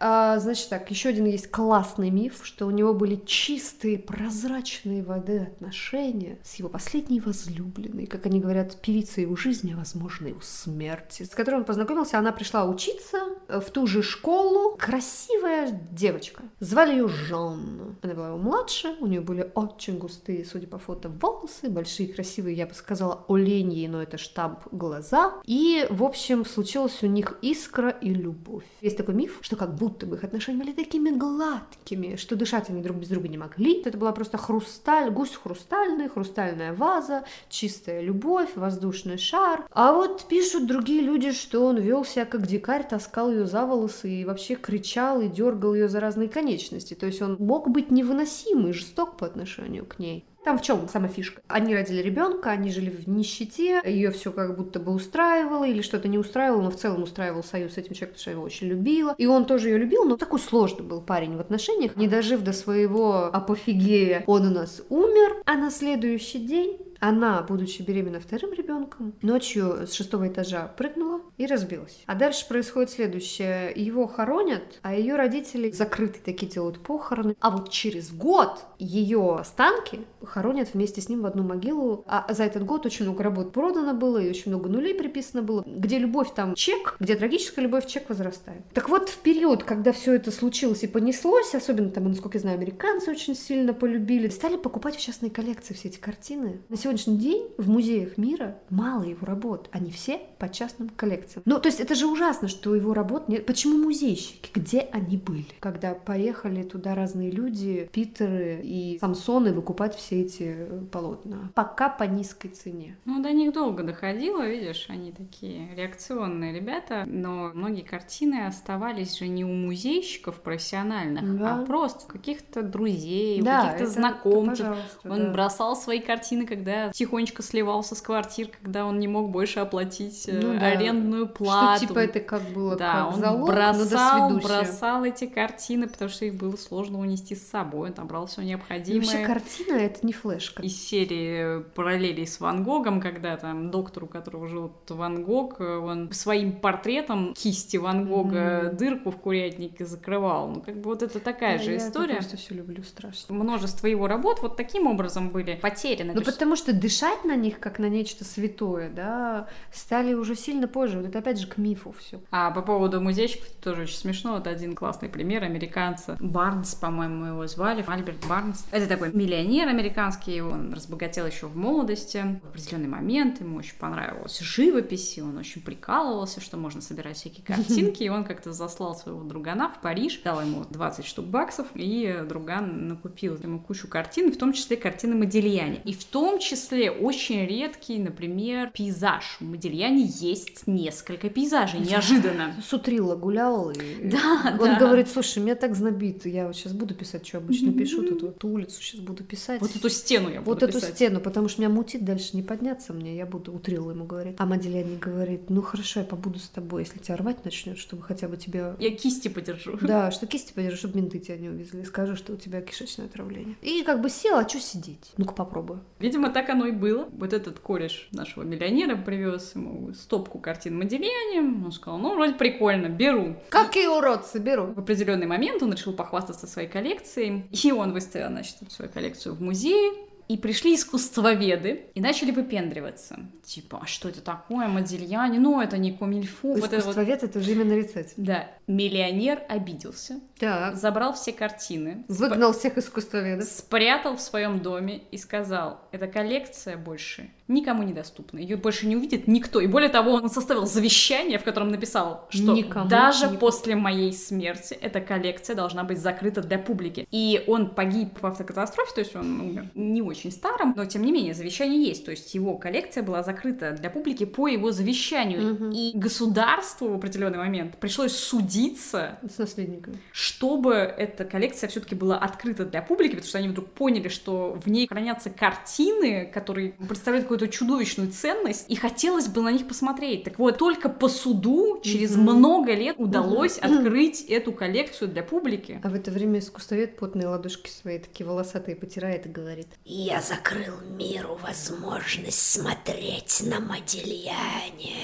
А, значит так, еще один есть классный миф, что у него были чистые, прозрачные воды отношения с его последней возлюбленной, как они говорят, певицей его жизни, а возможно и у смерти, с которой он познакомился. Она пришла учиться э, в ту же школу. Красивая девочка. Звали ее Жанна. Она была его младше, у нее были очень густые, судя по фото, волосы, большие, красивые, я бы сказала, оленьи, но это штамп глаза. И, в общем, случилась у них искра и любовь. Есть такой миф, что как будто бы их отношения были такими гладкими, что дышать они друг без друга не могли. Это была просто хрусталь, гусь хрустальный, хрустальная ваза, чистая любовь, воздушный шар. А вот пишут другие люди, что он вел себя как дикарь, таскал ее за волосы и вообще кричал и дергал ее за разные конечности. То есть он мог быть невыносимый, жесток по отношению к ней. Там в чем сама фишка? Они родили ребенка, они жили в нищете, ее все как будто бы устраивало или что-то не устраивало, но в целом устраивал союз с этим человеком, потому что его очень любила. И он тоже ее любил, но такой сложный был парень в отношениях. Не дожив до своего апофигея, он у нас умер, а на следующий день она, будучи беременна вторым ребенком, ночью с шестого этажа прыгнула и разбилась. А дальше происходит следующее. Его хоронят, а ее родители закрыты такие делают похороны. А вот через год ее останки хоронят вместе с ним в одну могилу. А за этот год очень много работ продано было, и очень много нулей приписано было. Где любовь, там чек, где трагическая любовь, чек возрастает. Так вот, в период, когда все это случилось и понеслось, особенно там, насколько я знаю, американцы очень сильно полюбили, стали покупать в частные коллекции все эти картины. На сегодняшний день в музеях мира мало его работ. Они все по частным коллекциям. Ну, то есть это же ужасно, что его работ нет. Почему музейщики? Где они были? Когда поехали туда разные люди, Питеры и Самсоны выкупать все эти полотна. Пока по низкой цене. Ну, до них долго доходило, видишь, они такие реакционные ребята, но многие картины оставались же не у музейщиков профессиональных, да. а просто у каких-то друзей, да, у каких-то знакомцев. Он да. бросал свои картины, когда тихонечко сливался с квартир, когда он не мог больше оплатить э, ну, да. арендную плату. Что типа это как было да, как он залог, бросал, бросал эти картины, потому что их было сложно унести с собой, он там брал все необходимое. И вообще картина это не флешка. Из серии параллелей с Ван Гогом, когда там доктор, у которого жил Ван Гог, он своим портретом кисти Ван Гога mm-hmm. дырку в курятнике закрывал. Ну, как бы вот это такая да, же я история. Я просто все люблю страшно. Множество его работ вот таким образом были потеряны. Ну, потому что дышать на них, как на нечто святое, да, стали уже сильно позже. Вот это опять же к мифу все. А по поводу музейщиков тоже очень смешно. Вот один классный пример американца. Барнс, по-моему, его звали. Альберт Барнс. Это такой миллионер американский. Он разбогател еще в молодости. В определенный момент ему очень понравилась живопись, и он очень прикалывался, что можно собирать всякие картинки. И он как-то заслал своего другана в Париж, дал ему 20 штук баксов, и друган накупил ему кучу картин, в том числе картины Модельяне. И в том числе очень редкий, например, пейзаж. У Модельяне есть несколько пейзажей, неожиданно. Сутрила гулял, и да, он да. говорит, слушай, меня так знобит, я вот сейчас буду писать, что обычно пишу, тут эту улицу сейчас буду писать. Вот эту стену я буду Вот писать. эту стену, потому что меня мутит дальше не подняться мне, я буду, утрила ему говорит. А Модельяне говорит, ну хорошо, я побуду с тобой, если тебя рвать начнет, чтобы хотя бы тебя... Я кисти подержу. Да, что кисти подержу, чтобы менты тебя не увезли. Скажу, что у тебя кишечное отравление. И как бы села, а что сидеть? Ну-ка попробую. Видимо, так оно и было. Вот этот кореш нашего миллионера привез ему стопку картин Модельяне. Он сказал, ну, вроде прикольно, беру. Какие уродцы, беру. В определенный момент он решил похвастаться своей коллекцией. И он выставил, значит, свою коллекцию в музее. И пришли искусствоведы и начали выпендриваться. Типа, а что это такое, Модельяне? Ну, это не Комильфу. Вот Искусствовед вот... это уже именно нарицать. Да. Миллионер обиделся. Так. Забрал все картины. Выгнал сп... всех искусствоведов. Спрятал в своем доме и сказал, эта коллекция больше никому недоступна. Ее больше не увидит никто. И более того, он составил завещание, в котором написал, что никому, даже никому. после моей смерти эта коллекция должна быть закрыта для публики. И он погиб в автокатастрофе, то есть он умер не очень старым, но тем не менее завещание есть. То есть его коллекция была закрыта для публики по его завещанию. Угу. И государству в определенный момент пришлось судиться с наследниками, чтобы эта коллекция все-таки была открыта для публики, потому что они вдруг поняли, что в ней хранятся картины, которые представляют какую-то какую-то чудовищную ценность, и хотелось бы на них посмотреть. Так вот, только по суду через mm-hmm. много лет удалось mm-hmm. открыть эту коллекцию для публики. А в это время искусствовед потные ладошки свои такие волосатые потирает и говорит. Я закрыл миру возможность смотреть на Модельяне.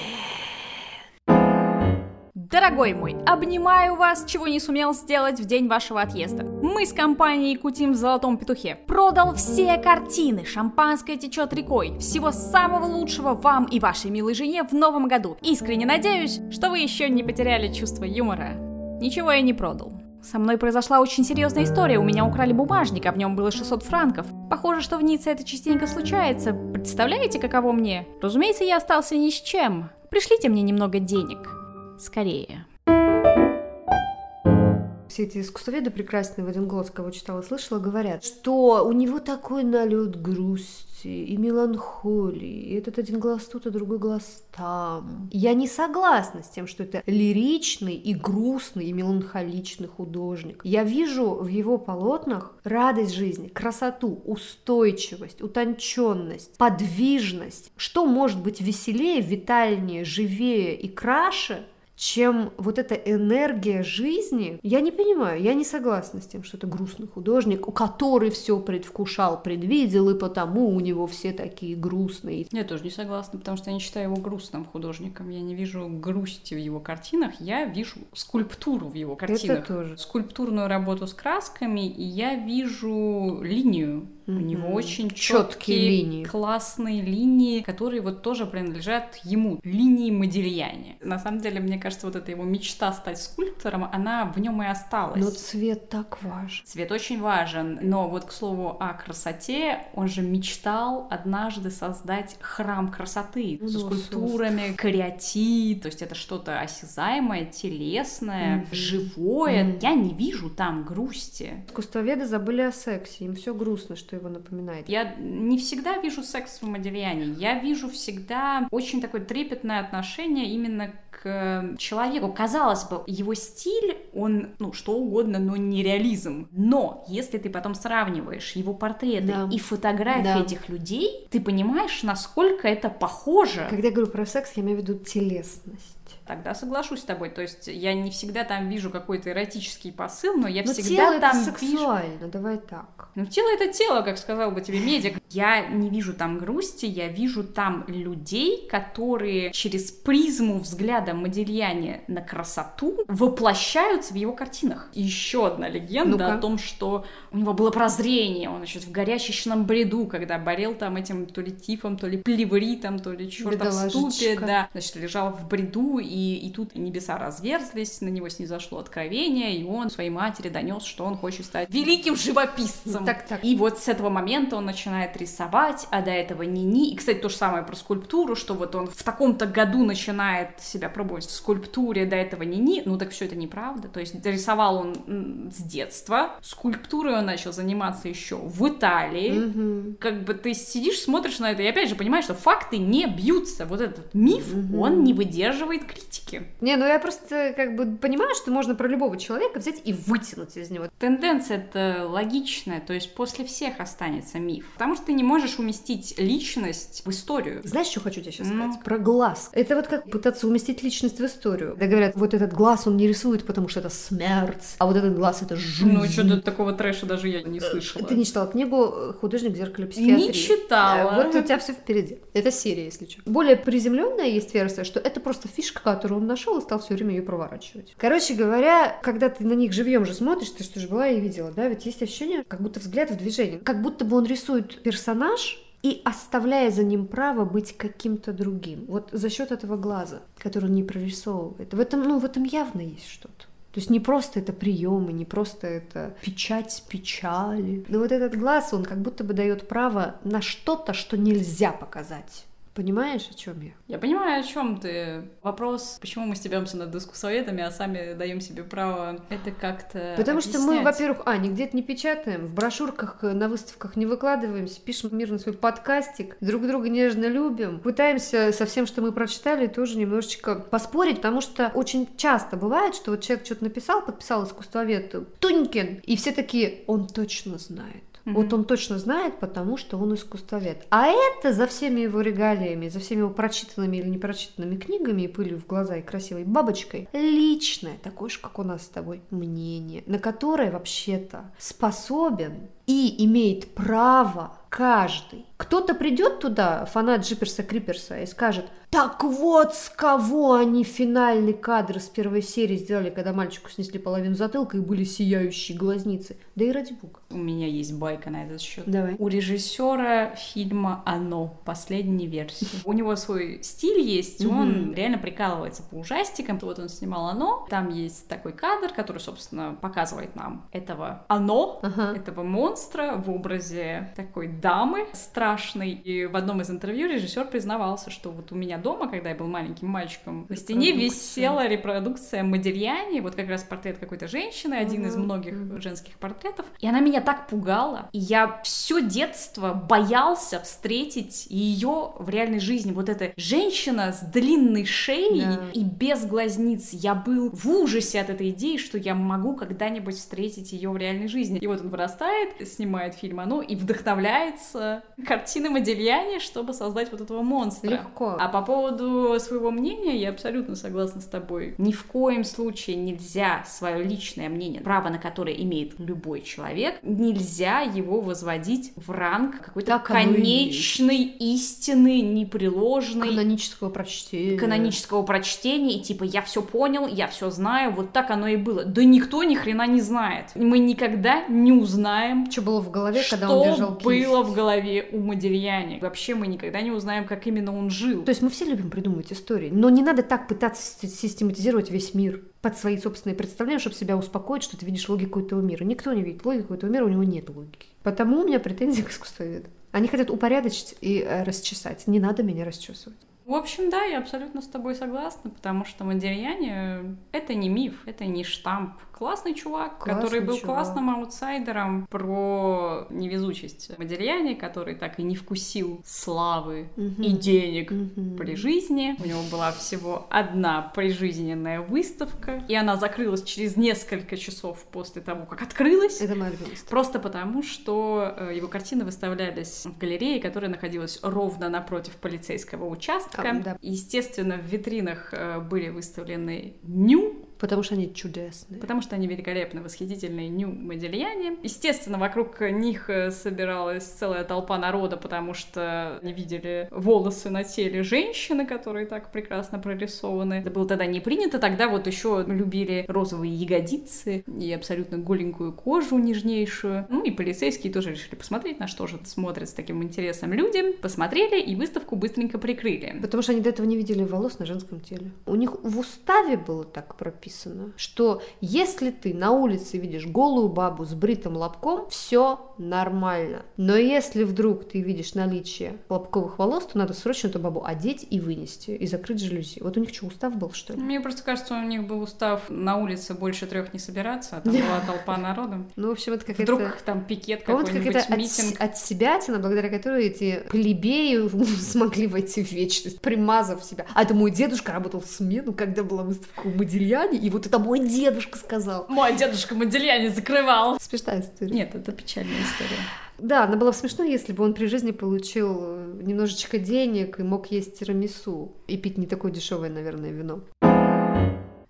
Дорогой мой, обнимаю вас, чего не сумел сделать в день вашего отъезда. Мы с компанией кутим в золотом петухе. Продал все картины, шампанское течет рекой. Всего самого лучшего вам и вашей милой жене в новом году. Искренне надеюсь, что вы еще не потеряли чувство юмора. Ничего я не продал. Со мной произошла очень серьезная история. У меня украли бумажник, а в нем было 600 франков. Похоже, что в Ницце это частенько случается. Представляете, каково мне? Разумеется, я остался ни с чем. Пришлите мне немного денег скорее. Все эти искусствоведы прекрасные в один голос, кого читала, слышала, говорят, что у него такой налет грусти и меланхолии. И этот один глаз тут, а другой глаз там. Я не согласна с тем, что это лиричный и грустный и меланхоличный художник. Я вижу в его полотнах радость жизни, красоту, устойчивость, утонченность, подвижность. Что может быть веселее, витальнее, живее и краше, чем вот эта энергия жизни. Я не понимаю, я не согласна с тем, что это грустный художник, у который все предвкушал, предвидел, и потому у него все такие грустные. Я тоже не согласна, потому что я не считаю его грустным художником. Я не вижу грусти в его картинах, я вижу скульптуру в его картинах. Это тоже. Скульптурную работу с красками, и я вижу линию у него очень Чёткие четкие, линии. классные линии, которые вот тоже принадлежат ему, линии Модильяне. На самом деле, мне кажется, вот эта его мечта стать скульптором, она в нем и осталась. Но цвет так важен. Цвет очень важен, но вот к слову о красоте, он же мечтал однажды создать храм красоты Ну, со скульптурами, кариатид, то есть это что-то осязаемое, телесное, Мгм. живое. Мгм. Я не вижу там грусти. Искусствоведы забыли о сексе, им все грустно, что его напоминает. Я не всегда вижу секс в Модельяне. Я вижу всегда очень такое трепетное отношение именно к человеку. Казалось бы, его стиль, он, ну, что угодно, но не реализм. Но если ты потом сравниваешь его портреты Да. и фотографии Да. этих людей, ты понимаешь, насколько это похоже. Когда я говорю про секс, я имею в виду телесность. Тогда соглашусь с тобой. То есть я не всегда там вижу какой-то эротический посыл, но я Но всегда тело там это вижу... сексуально, давай так. Ну, тело это тело, как сказал бы тебе медик. Я не вижу там грусти, я вижу там людей, которые через призму взгляда Модельяне на красоту воплощаются в его картинах. И еще одна легенда Ну-ка. о том, что у него было прозрение, он значит, в горячечном бреду, когда болел там этим то ли тифом, то ли плевритом, то ли Бедоложечка. ступе, да, значит, лежал в бреду, и, и тут небеса разверзлись, на него снизошло откровение, и он своей матери донес, что он хочет стать великим живописцем. Так, так. И вот с этого момента он начинает рисовать, а до этого ни-ни. И, кстати, то же самое про скульптуру, что вот он в таком-то году начинает себя пробовать в скульптуре, до этого ни-ни. Ну так все это неправда. То есть рисовал он с детства, скульптурой он начал заниматься еще в Италии. Мгм. Как бы ты сидишь, смотришь на это, и опять же понимаешь, что факты не бьются. Вот этот миф, Мгм. он не выдерживает критики. Не, ну я просто как бы понимаю, что можно про любого человека взять и вытянуть из него. Тенденция это логичная, то есть после всех останется миф. Потому что ты не можешь уместить личность в историю. Знаешь, что хочу тебе сейчас Ну. сказать? Про глаз. Это вот как пытаться уместить личность в историю. Когда говорят, вот этот глаз он не рисует, потому что это смерть, а вот этот глаз это жизнь. Ну, что-то такого трэша даже я не слышала. Ты не читала книгу «Художник в зеркале психиатрии»? Не читала. Э, Вот у тебя все впереди. Это серия, если что. Более приземленная есть версия, что это просто фишка, которую он нашел и стал все время ее проворачивать. Короче говоря, когда ты на них живьем же смотришь, ты что же была и видела, да? Ведь есть ощущение, как будто взгляд в движении. Как будто бы он рисует персонаж, и оставляя за ним право быть каким-то другим. Вот за счет этого глаза, который он не прорисовывает. В этом, ну, в этом явно есть что-то. То есть не просто это приемы, не просто это печать печали. Но вот этот глаз, он как будто бы дает право на что-то, что нельзя показать. Понимаешь, о чем я? Я понимаю, о чем ты. Вопрос, почему мы стебемся над дискуссоветами, а сами даем себе право это как-то Потому что мы, объяснять. во-первых, а, нигде это не печатаем, в брошюрках, э, на выставках не выкладываемся, пишем мирно свой подкастик, друг друга нежно любим, пытаемся со всем, что мы прочитали, тоже немножечко поспорить, потому что очень часто бывает, что вот человек что-то написал, подписал искусствовед Тунькин, и все такие, он точно знает. Мгм. Вот он точно знает, потому что он искусствовед. А это за всеми его регалиями, за всеми его прочитанными или непрочитанными книгами и пылью в глаза и красивой бабочкой, личное, такое же, как у нас с тобой, мнение, на которое вообще-то способен и имеет право каждый. Кто-то придет туда, фанат Джиперса Криперса, и скажет, так вот с кого они финальный кадр с первой серии сделали, когда мальчику снесли половину затылка и были сияющие глазницы. Да и ради бога. У меня есть байка на этот счет. Давай. У режиссера фильма «Оно», последней версии. У него свой стиль есть, он реально прикалывается по ужастикам. Вот он снимал «Оно», там есть такой кадр, который, собственно, показывает нам этого «Оно», этого монстра в образе такой дамы страшной. И в одном из интервью режиссер признавался, что вот у меня дома, когда я был маленьким мальчиком, на стене висела репродукция Модельяни, вот как раз портрет какой-то женщины, один из Мгм. многих женских портретов. И она меня так пугала. И я все детство боялся встретить ее в реальной жизни. Вот эта женщина с длинной шеей Да. и без глазниц. Я был в ужасе от этой идеи, что я могу когда-нибудь встретить ее в реальной жизни. И вот он вырастает, снимает фильм «Оно» и вдохновляется картины Модельяне, чтобы создать вот этого монстра. Легко. А по поводу своего мнения, я абсолютно согласна с тобой. Ни в коем случае нельзя свое личное мнение, право на которое имеет любой человек, нельзя его возводить в ранг какой-то конечной истины, непреложной Канонического прочтения. канонического прочтения, и типа я все понял, я все знаю, вот так оно и было. Да никто ни хрена не знает. Мы никогда не узнаем, Что было в голове, когда он держал кисть. было в голове у Модельяне. Вообще мы никогда не узнаем, как именно он жил. То есть мы все любим придумывать истории, но не надо так пытаться си- систематизировать весь мир под свои собственные представления, чтобы себя успокоить, что ты видишь логику этого мира. Никто не видит логику этого мира, у него нет логики. Потому у меня претензии к искусствоведам. Они хотят упорядочить и э, расчесать. Не надо меня расчесывать. В общем, да, я абсолютно с тобой согласна, потому что Модельяне — это не миф, это не штамп. Классный чувак, Классный который был чувак. классным аутсайдером про невезучесть Модельяне, который так и не вкусил славы Мгм. и денег Мгм. при жизни. У него была всего одна прижизненная выставка, и она закрылась через несколько часов после того, как открылась. Это моя. Просто потому, что э, его картины выставлялись в галерее, которая находилась ровно напротив полицейского участка. А, да. Естественно, в витринах э, были выставлены ню, Потому что они чудесные. потому что они великолепны, восхитительные ню Модельяне. Естественно, вокруг них э, собиралась целая толпа народа, потому что они видели волосы на теле женщины, которые так прекрасно прорисованы. Это было тогда не принято, тогда вот еще любили розовые ягодицы и абсолютно голенькую кожу нежнейшую. Ну и полицейские тоже решили посмотреть, на что же смотрят с таким интересом люди. Посмотрели и выставку быстренько прикрыли. Потому что они до этого не видели волос на женском теле. У них в уставе было так прописано, что если ты на улице видишь голую бабу с бритым лобком, все нормально. Но если вдруг ты видишь наличие лобковых волос, то надо срочно эту бабу одеть и вынести, и закрыть жалюзи. Вот у них что, устав был, что ли? Мне просто кажется, у них был устав на улице больше трех не собираться, а там была толпа народу. Ну, в общем, это какая-то... Вдруг там пикет какой-нибудь, митинг. от себятина, благодаря которой эти плебеи смогли войти в вечность, примазав себя. А это мой дедушка работал в смену, когда была выставка у Модельяне, и вот это мой дедушка сказал. Мой дедушка Модельяне закрывал. Смешная история. Нет, это печальная история. Да, она была бы если бы он при жизни получил э, немножечко денег и мог есть тирамису и пить не такое дешевое, наверное, вино.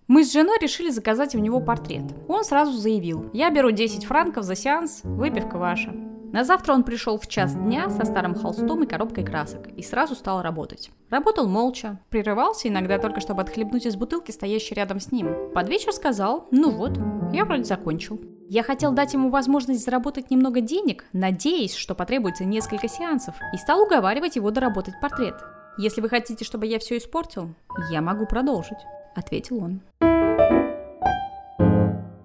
Мы с женой решили заказать у него портрет. Он сразу заявил, я беру 10 франков за сеанс, выпивка ваша. На завтра он пришел в час дня со старым холстом и коробкой красок и сразу стал работать. Работал молча, прерывался иногда только чтобы отхлебнуть из бутылки, стоящей рядом с ним. Под вечер сказал, ну вот, я вроде закончил. Я хотел дать ему возможность заработать немного денег, надеясь, что потребуется несколько сеансов, и стал уговаривать его доработать портрет. Если вы хотите, чтобы я все испортил, я могу продолжить, ответил он.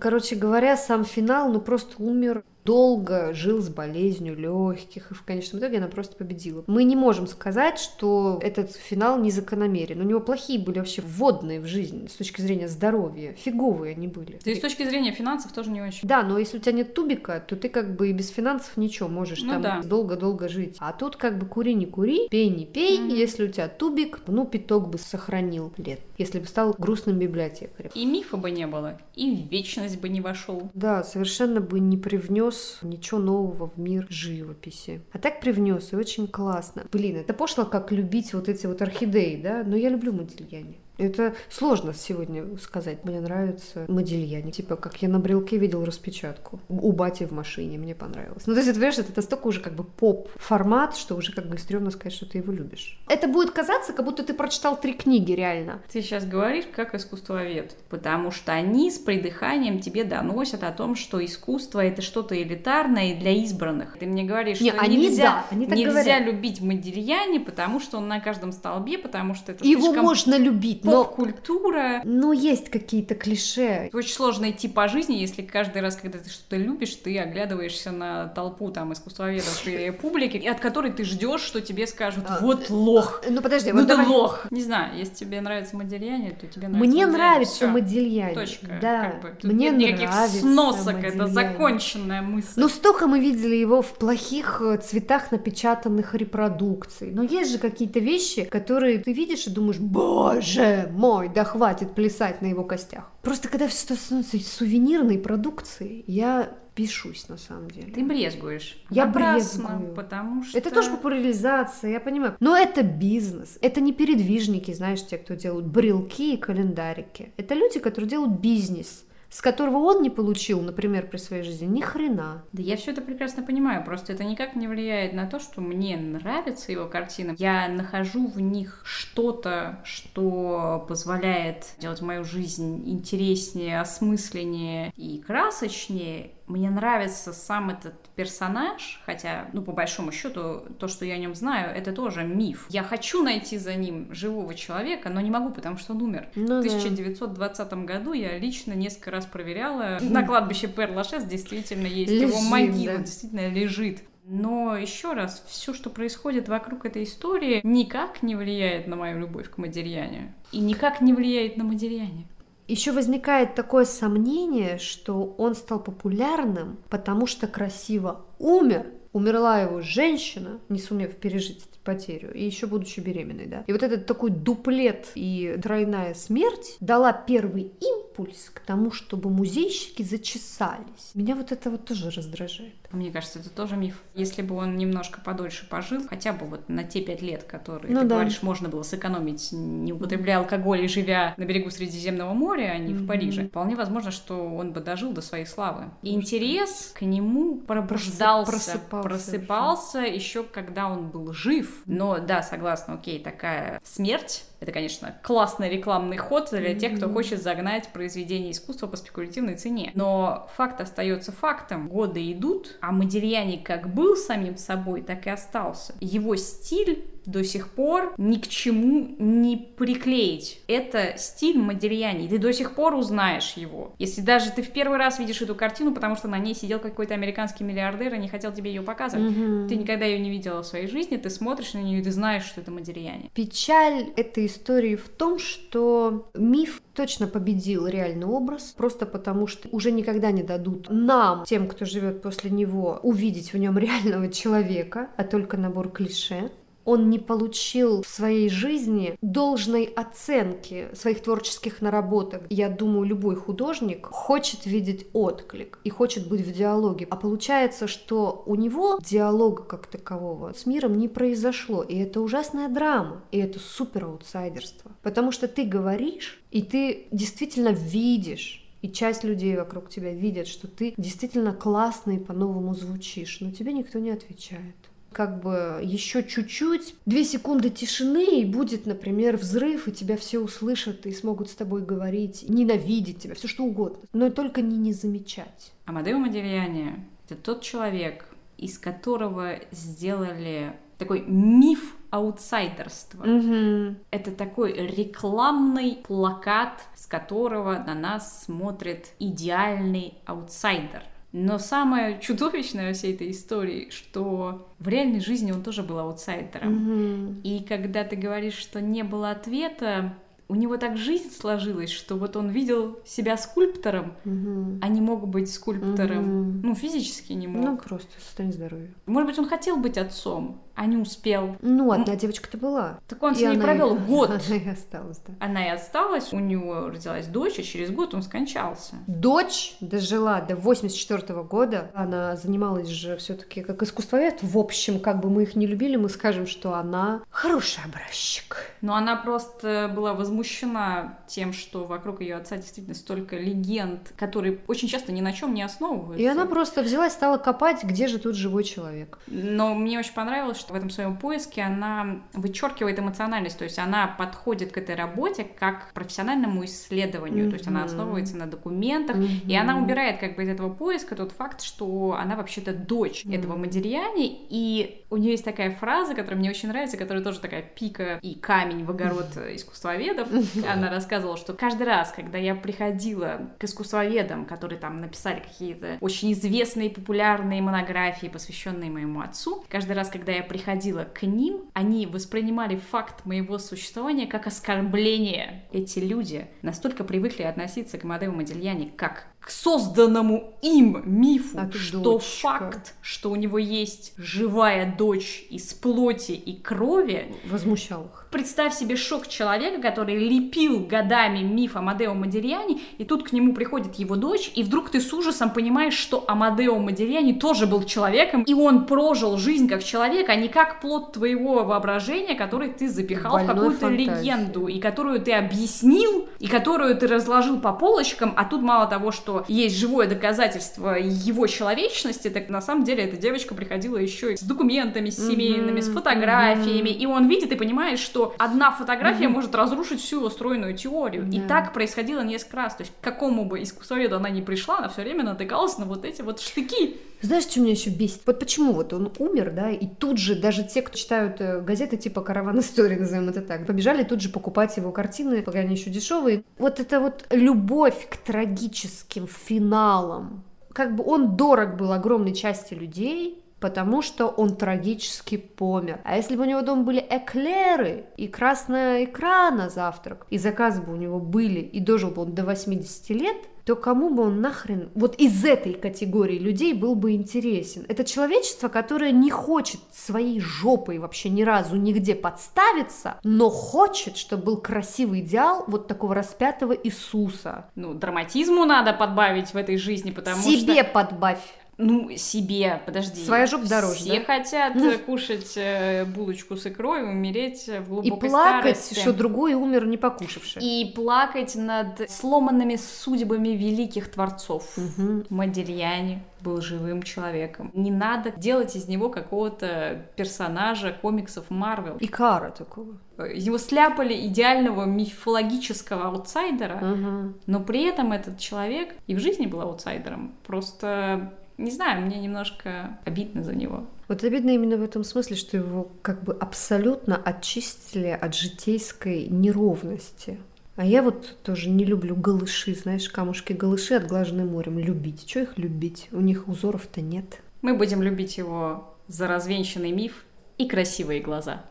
Короче говоря, сам финал, ну просто умер долго жил с болезнью легких, и в конечном итоге она просто победила. Мы не можем сказать, что этот финал незакономерен. У него плохие были вообще вводные в жизнь с точки зрения здоровья. Фиговые они были. Да и с точки зрения финансов тоже не очень. Да, но если у тебя нет тубика, то ты как бы и без финансов ничего можешь Ну там да. долго-долго жить. А тут как бы кури не кури, пей не пей. Мгм. Если у тебя тубик, ну питок бы сохранил лет, если бы стал грустным библиотекарем. И мифа бы не было, и вечность бы не вошел. Да, совершенно бы не привнес ничего нового в мир живописи. А так привнес, и очень классно. Блин, это пошло, как любить вот эти вот орхидеи, да? Но я люблю Модильяне. Это сложно сегодня сказать. Мне нравится Модильяне. Типа, как я на брелке видел распечатку. У бати в машине. Мне понравилось. Ну, то есть, это, понимаешь, это настолько уже как бы поп-формат, что уже как бы стрёмно сказать, что ты его любишь. Это будет казаться, как будто ты прочитал три книги, реально. Ты сейчас говоришь как искусствовед, потому что они с придыханием тебе доносят о том, что искусство это что-то элитарное и для избранных. Ты мне говоришь, Не, что они, нельзя, да, они нельзя говорят. любить Модильяне, потому что он на каждом столбе, потому что это Его слишком можно любить. Поп-культура. Но есть какие-то клише. Очень сложно идти по жизни, если каждый раз, когда ты что-то любишь, ты оглядываешься на толпу там искусствоведов или публики, и от которой ты ждешь, что тебе скажут А, «вот лох». Ну подожди, Ну вот ты давай- лох. Не знаю, если тебе нравится Модельяне, то тебе нравится Мне Модельяне. нравится Всё. Модильяне. Точка. Да, Как бы. Тут мне нет никаких нравится сносок, это законченная мысль. Ну, столько мы видели его в плохих э, цветах напечатанных репродукций. Но есть же какие-то вещи, которые ты видишь и думаешь, боже мой, да хватит плясать на его костях. Просто когда все становится сувенирной продукцией, я бешусь на самом деле. Ты брезгуешь. Я Напрасно, брезгую. потому что... Это тоже популяризация, я понимаю. Но это бизнес. Это не передвижники, знаешь, те, кто делают брелки и календарики. Это люди, которые делают бизнес, с которого он не получил, например, при своей жизни ни хрена. Да я все это прекрасно понимаю, просто это никак не влияет на то, что мне нравятся его картины. Я нахожу в них что-то, что позволяет делать мою жизнь интереснее, осмысленнее и красочнее. Мне нравится сам этот персонаж, хотя, ну, по большому счету, то, что я о нем знаю, это тоже миф. Я хочу найти за ним живого человека, но не могу, потому что он умер. Ну в да. 1920 году я лично несколько раз проверяла. На кладбище Пер-Лашес действительно есть его Лежит, могила, да. действительно лежит. Но еще раз, все, что происходит вокруг этой истории, никак не влияет на мою любовь к Модельяне. И никак не влияет на Модельяне. Еще возникает такое сомнение, что он стал популярным, потому что красиво умер. Умерла его женщина, не сумев пережить потерю, и еще будучи беременной, да. И вот этот такой дуплет и тройная смерть дала первый импульс к тому, чтобы музейщики зачесались. Меня вот это вот тоже раздражает. Мне кажется, это тоже миф. Если бы он немножко подольше пожил, хотя бы вот на те пять лет, которые, Ну ты да. говоришь, можно было сэкономить, не употребляя алкоголь и живя на берегу Средиземного моря, а не в Мгм. Париже, вполне возможно, что он бы дожил до своей славы. И интерес к нему пробуждался, просыпался просыпался еще когда он был жив. Но да, согласна, окей, такая смерть. Это, конечно, классный рекламный ход для тех, кто хочет загнать произведение искусства по спекулятивной цене. Но факт остается фактом. Годы идут, а Модельяни как был самим собой, так и остался. Его стиль до сих пор ни к чему не приклеить. Это стиль Модельяни. Ты до сих пор узнаешь его. Если даже ты в первый раз видишь эту картину, потому что на ней сидел какой-то американский миллиардер и не хотел тебе ее показывать. Мгм. Ты никогда ее не видела в своей жизни, ты смотришь на нее и ты знаешь, что это Модельяни. Печаль этой истории в том, что миф точно победил реальный образ, просто потому что уже никогда не дадут нам, тем, кто живет после него, увидеть в нем реального человека, а только набор клише. Он не получил в своей жизни должной оценки своих творческих наработок. Я думаю, любой художник хочет видеть отклик и хочет быть в диалоге. А получается, что у него диалога как такового с миром не произошло. И это ужасная драма. И это супер аутсайдерство. Потому что ты говоришь, и ты действительно видишь и часть людей вокруг тебя видят, что ты действительно классно и по-новому звучишь, но тебе никто не отвечает. Как бы еще чуть-чуть, две секунды тишины, и будет, например, взрыв, и тебя все услышат и смогут с тобой говорить, ненавидеть тебя, все что угодно, но только не не замечать. Амадео Модельяни — это тот человек, из которого сделали такой миф аутсайдерства. Мгм. Это такой рекламный плакат, с которого на нас смотрит идеальный аутсайдер. Но самое чудовищное во всей этой истории, что в реальной жизни он тоже был аутсайдером. Мгм. И когда ты говоришь, что не было ответа, у него так жизнь сложилась, что вот он видел себя скульптором, Мгм. а не мог быть скульптором. Мгм. Ну, физически не мог. Ну, просто состояние здоровья. Может быть, он хотел быть отцом, а не успел. Ну, одна девочка-то была. Так он с И ней она провел и- год. Она и осталась, да. Она и осталась, у него родилась дочь, а через год он скончался. Дочь дожила до 84 года. Она занималась же все-таки как искусствовед. В общем, как бы мы их не любили, мы скажем, что она хороший образчик. Но она просто была возмущена тем, что вокруг ее отца действительно столько легенд, которые очень часто ни на чем не основываются. И она просто взяла и стала копать, где же тут живой человек. Но мне очень понравилось, что в этом своем поиске она вычеркивает эмоциональность, то есть она подходит к этой работе как к профессиональному исследованию, то есть она основывается на документах, и она убирает как бы из этого поиска тот факт, что она вообще-то дочь Мгм. этого Модельяни, и у нее есть такая фраза, которая мне очень нравится, которая тоже такая пика и камень в огород искусствоведов. Она рассказывала, что каждый раз, когда я приходила к искусствоведам, которые там написали какие-то очень известные популярные монографии, посвященные моему отцу, каждый раз, когда я приходила к ним, они воспринимали факт моего существования как оскорбление. Эти люди настолько привыкли относиться к Мадео Модельяни как к созданному им мифу, ты что дочка. факт, что у него есть живая дочь из плоти и крови, Возмущал их. Представь себе шок человека, который лепил годами миф Амадео Модильяни, и тут к нему приходит его дочь, и вдруг ты с ужасом понимаешь, что Амадео Модильяни тоже был человеком, и он прожил жизнь как человек, а не как плод твоего воображения, который ты запихал в Больной какую-то фантазии. легенду, и которую ты объяснил, и которую ты разложил по полочкам, а тут мало того, что есть живое доказательство его человечности, так на самом деле эта девочка приходила еще и с документами, с семейными, с Мгм, фотографиями, и он видит и понимает, что одна фотография может разрушить всю его стройную теорию. И Да. так происходило несколько раз. То есть к какому бы искусствоведу она ни пришла, она все время натыкалась на вот эти вот штыки. Знаешь, что меня еще бесит? Вот почему вот он умер, да, и тут же даже те, кто читают э, газеты типа «Караван истории», назовем это так, побежали тут же покупать его картины, пока они еще дешевые. Вот это вот любовь к трагическим финалам. Как бы он дорог был огромной части людей, потому что он трагически помер. А если бы у него дома были эклеры и красная икра на завтрак, и заказы бы у него были, и дожил бы он до 80 лет, то кому бы он нахрен вот из этой категории людей был бы интересен? Это человечество, которое не хочет своей жопой вообще ни разу нигде подставиться, но хочет, чтобы был красивый идеал вот такого распятого Иисуса. Ну, драматизму надо подбавить в этой жизни, потому Себе что... подбавь. Ну, себе, подожди. Своя жопа дороже, Все да? хотят э, кушать э, булочку с икрой и умереть в И глубокой плакать, старости. что другой умер не покушавший. И плакать над сломанными судьбами великих творцов. Мгм. Модильяни был живым человеком. Не надо делать из него какого-то персонажа комиксов Марвел. Икара такого. Его сляпали идеального мифологического аутсайдера, Мгм. но при этом этот человек и в жизни был аутсайдером. Просто, не знаю, мне немножко обидно за него. Вот обидно именно в этом смысле, что его как бы абсолютно очистили от житейской неровности. А я вот тоже не люблю голыши, знаешь, камушки-голыши, отглаженные морем. Любить. Чего их любить? У них узоров-то нет. Мы будем любить его за развенчанный миф и красивые глаза.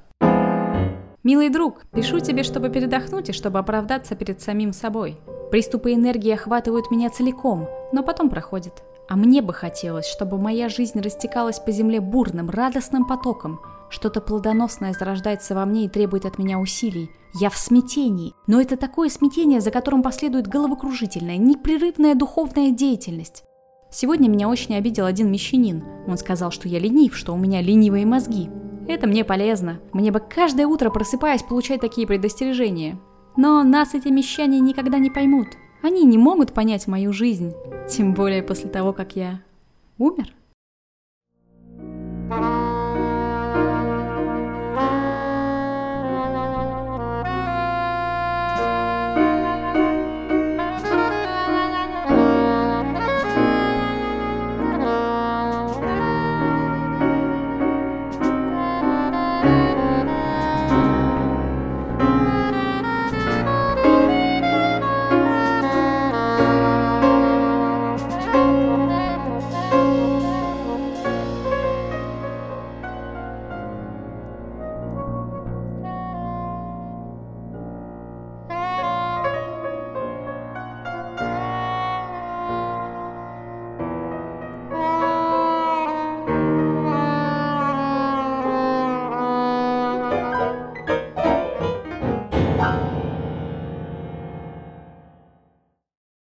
Милый друг, пишу тебе, чтобы передохнуть и чтобы оправдаться перед самим собой. Приступы энергии охватывают меня целиком, но потом проходят. А мне бы хотелось, чтобы моя жизнь растекалась по земле бурным, радостным потоком. Что-то плодоносное зарождается во мне и требует от меня усилий. Я в смятении, но это такое смятение, за которым последует головокружительная, непрерывная духовная деятельность. Сегодня меня очень обидел один мещанин. Он сказал, что я ленив, что у меня ленивые мозги. Это мне полезно. Мне бы каждое утро, просыпаясь, получать такие предостережения. Но нас эти мещане никогда не поймут. Они не могут понять мою жизнь. Тем более после того, как я умер. Thank